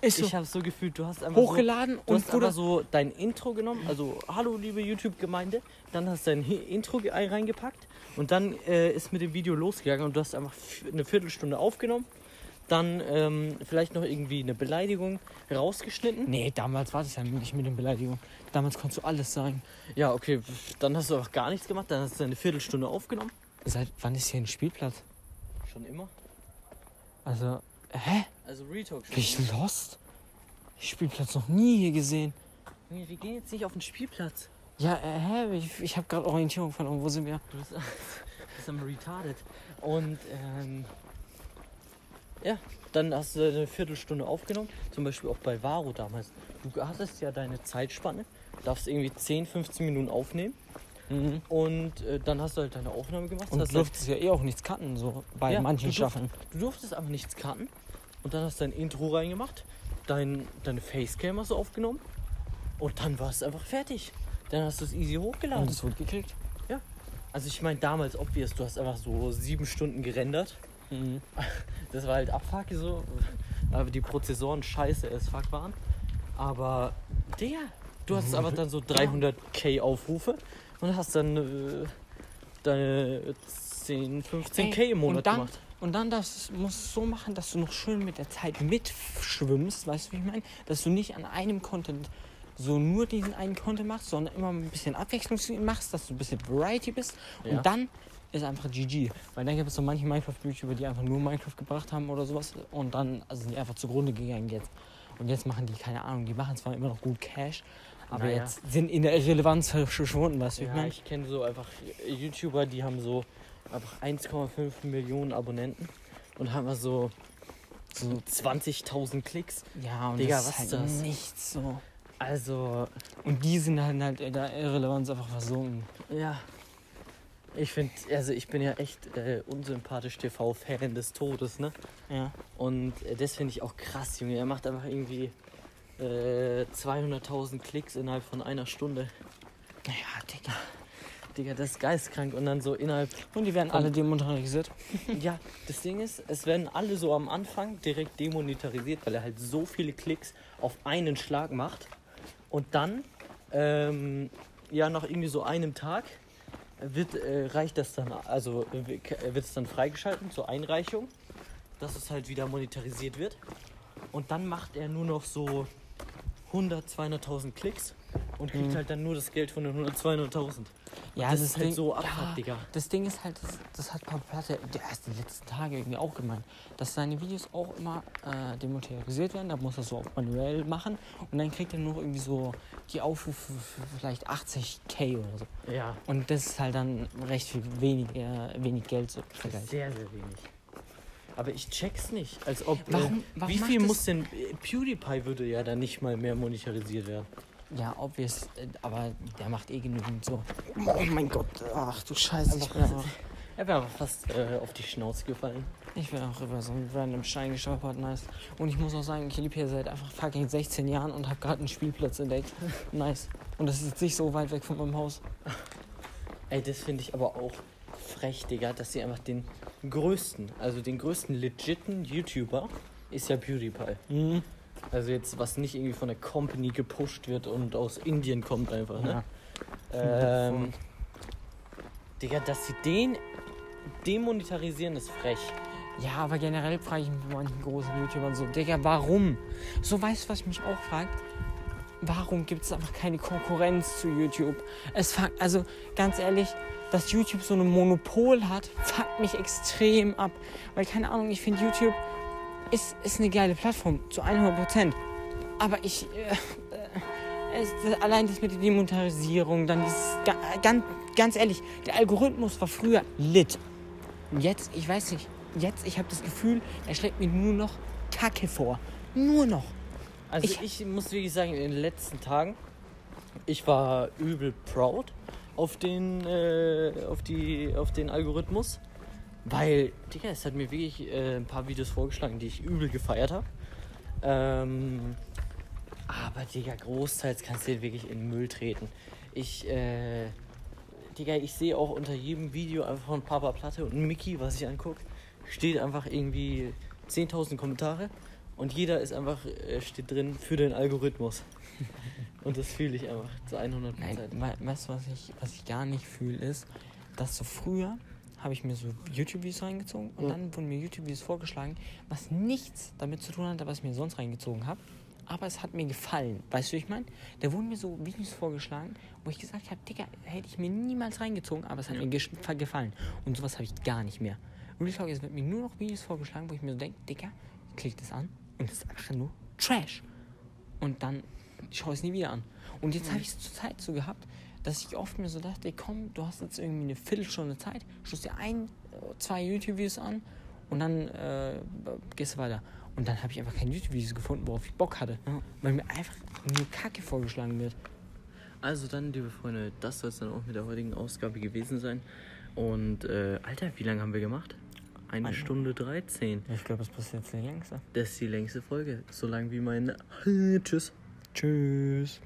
Ist so Ich habe so gefühlt, du hast einfach hochgeladen so, du und hast einfach so dein Intro genommen, also hallo liebe YouTube-Gemeinde, dann hast du dein Intro ge- reingepackt und dann äh, ist mit dem Video losgegangen und du hast einfach eine Viertelstunde aufgenommen, dann ähm, vielleicht noch irgendwie eine Beleidigung rausgeschnitten. Nee, damals war das ja nicht mit den Beleidigungen. Damals konntest du alles sagen. Ja, okay, dann hast du einfach gar nichts gemacht, dann hast du eine Viertelstunde aufgenommen. Seit wann ist hier ein Spielplatz? Schon immer. Also, hä? Also Retalk schon. Bin ich lost? Ich Spielplatz noch nie hier gesehen. Wir gehen jetzt nicht auf den Spielplatz. Ja, äh, hä? Ich, ich habe gerade Orientierung verloren. Wo sind wir? Du bist, [LAUGHS] bist am retarded. Und ähm, ja, dann hast du eine Viertelstunde aufgenommen. Zum Beispiel auch bei Varo damals. Du hattest ja deine Zeitspanne, darfst irgendwie 10, 15 Minuten aufnehmen. Mhm. Und äh, dann hast du halt deine Aufnahme gemacht. Und du durftest ja eh auch nichts cutten, so bei Ja, manchen du durft- Staffeln. Du durftest aber nichts cutten. Und dann hast du dein Intro reingemacht, dein, deine Facecam hast du aufgenommen. Und dann war es einfach fertig. Dann hast du es easy hochgeladen. Und es wurde geklickt. Also ich meine damals obvious, du hast einfach so sieben Stunden gerendert. Mhm. [LAUGHS] Das war halt Abfuck so. Aber die Prozessoren scheiße as fuck waren. Aber, Digga, du hattest aber dann so 300k Aufrufe. und hast dann äh, deine 10, 15k Ey, im Monat und dann, gemacht. Und dann das, musst du es so machen, dass du noch schön mit der Zeit mitschwimmst, weißt du, wie ich meine? Dass du nicht an einem Content so nur diesen einen Content machst, sondern immer ein bisschen Abwechslung machst, dass du ein bisschen Variety bist. Ja. Und dann ist einfach GG. Weil dann gibt es so manche Minecraft-YouTuber, die einfach nur Minecraft gebracht haben oder sowas und dann also sind die einfach zugrunde gegangen jetzt. Und jetzt machen die, keine Ahnung, die machen zwar immer noch gut Cash, aber Naja. jetzt sind in der Irrelevanz verschwunden, weißt du, wie ich Ja, meine? ich kenne so einfach YouTuber, die haben so einfach 1,5 Millionen Abonnenten und haben so, so 20.000 Klicks. Ja, und Digga, das ist halt das? nichts so. Also, Und die sind halt, halt in der Irrelevanz einfach versunken. ja. Ich finde, also ich bin ja echt äh, unsympathisch TV-Fan des Todes, ne? Ja. Und äh, das finde ich auch krass, Junge. Er macht einfach irgendwie äh, 200.000 Klicks innerhalb von einer Stunde. Naja, Digga. Digga, das ist geistkrank. Und dann so innerhalb Und die werden alle demonetarisiert. [LAUGHS] Ja, das Ding ist, es werden alle so am Anfang direkt demonetarisiert, weil er halt so viele Klicks auf einen Schlag macht. Und dann, ähm, ja, nach irgendwie so einem Tag wird, äh, reicht das dann, also wird es dann freigeschalten zur Einreichung, dass es halt wieder monetarisiert wird. Und dann macht er nur noch so 100, 200.000 Klicks und kriegt Mhm. halt dann nur das Geld von den 100, 200.000. Ja, das ist halt Ding- so Abfuck, Digga. Das Ding ist halt, das, das hat Platte der erst die letzten Tage irgendwie auch gemeint, dass seine Videos auch immer äh, demonetarisiert werden. Da muss er so auf manuell machen und dann kriegt er nur irgendwie so die Aufrufe für vielleicht 80k oder so. Ja. Und das ist halt dann recht viel wenig, äh, wenig Geld so Das ist sehr, sehr wenig. Aber ich check's nicht. Als ob. Warum- äh, warum wie viel das- muss denn. äh, PewDiePie würde ja dann nicht mal mehr monetarisiert werden. Ja, obvious, äh, aber der macht eh genügend so. Oh mein Gott, ach du Scheiße. Ich bin einfach, Er wäre aber fast äh, auf die Schnauze gefallen. ich bin auch über so einen random Stein gestolpert, nice. Und ich muss auch sagen, ich lebe hier seit einfach fucking 16 Jahren und habe gerade einen Spielplatz entdeckt. [LAUGHS] Nice. Und das ist jetzt nicht so weit weg von meinem Haus. Ey, das finde ich aber auch frech, Digga, dass sie einfach den größten, also den größten legiten YouTuber ist ja PewDiePie. Mhm. Also jetzt, was nicht irgendwie von der Company gepusht wird und aus Indien kommt einfach, ne? Ähm, Digga, dass sie den demonetarisieren, ist frech. Ja, aber generell frage ich mich bei manchen großen YouTubern so, Digga, warum? So weißt du, was ich mich auch fragt? Warum gibt es einfach keine Konkurrenz zu YouTube? Es fuckt, also ganz ehrlich, dass YouTube so ein Monopol hat, fuckt mich extrem ab. Weil keine Ahnung, ich finde YouTube ist, ist eine geile Plattform, zu 100 Prozent. Aber ich, äh, äh, es, allein das mit der Demonetarisierung, dann dieses, ga- ganz, ganz ehrlich, der Algorithmus war früher lit. Jetzt, ich weiß nicht, jetzt, ich habe das Gefühl, er schlägt mir nur noch Kacke vor. Nur noch. Also Ich- ich, muss wirklich sagen, in den letzten Tagen, ich war übel proud auf den, äh, auf die, auf den Algorithmus. Weil, Digga, es hat mir wirklich äh, ein paar Videos vorgeschlagen, die ich übel gefeiert habe. Ähm, aber, Digga, großteils kannst du den wirklich in den Müll treten. Ich, äh, Digga, ich sehe auch unter jedem Video einfach von Papa Platte und Mickey, was ich angucke, steht einfach irgendwie 10.000 Kommentare und jeder ist einfach, äh, steht drin für den Algorithmus. [LAUGHS] und das fühle ich einfach zu 100 Nein, we weißt du, was ich, was ich gar nicht fühle, ist, dass so früher habe ich mir so YouTube-Videos reingezogen und Ja. dann wurden mir YouTube-Videos vorgeschlagen, was nichts damit zu tun hatte, was ich mir sonst reingezogen habe. Aber es hat mir gefallen. Weißt du, wie ich meine? Da wurden mir so Videos vorgeschlagen, wo ich gesagt habe, Digga, hätte ich mir niemals reingezogen, aber es hat mir gesch- gefallen. Und sowas habe ich gar nicht mehr. Real Talk, es wird mir nur noch Videos vorgeschlagen, wo ich mir so denke, Digga, klick das an und es ist einfach nur Trash. Und dann schaue ich es nie wieder an. Und jetzt habe ich es zur Zeit so gehabt, dass ich oft mir so dachte, komm, du hast jetzt irgendwie eine Viertelstunde Zeit, schaust dir ein, zwei YouTube-Videos an und dann äh, gehst du weiter. Und dann habe ich einfach keine YouTube-Videos gefunden, worauf ich Bock hatte. Ja. Weil mir einfach nur Kacke vorgeschlagen wird. Also dann, liebe Freunde, das soll es dann auch mit der heutigen Ausgabe gewesen sein. Und, äh, Alter, wie lange haben wir gemacht? Eine Eine. Stunde 13. Ich glaube, das passiert jetzt die längste. Das ist die längste Folge. So lang wie mein... [LAUGHS] Tschüss. Tschüss.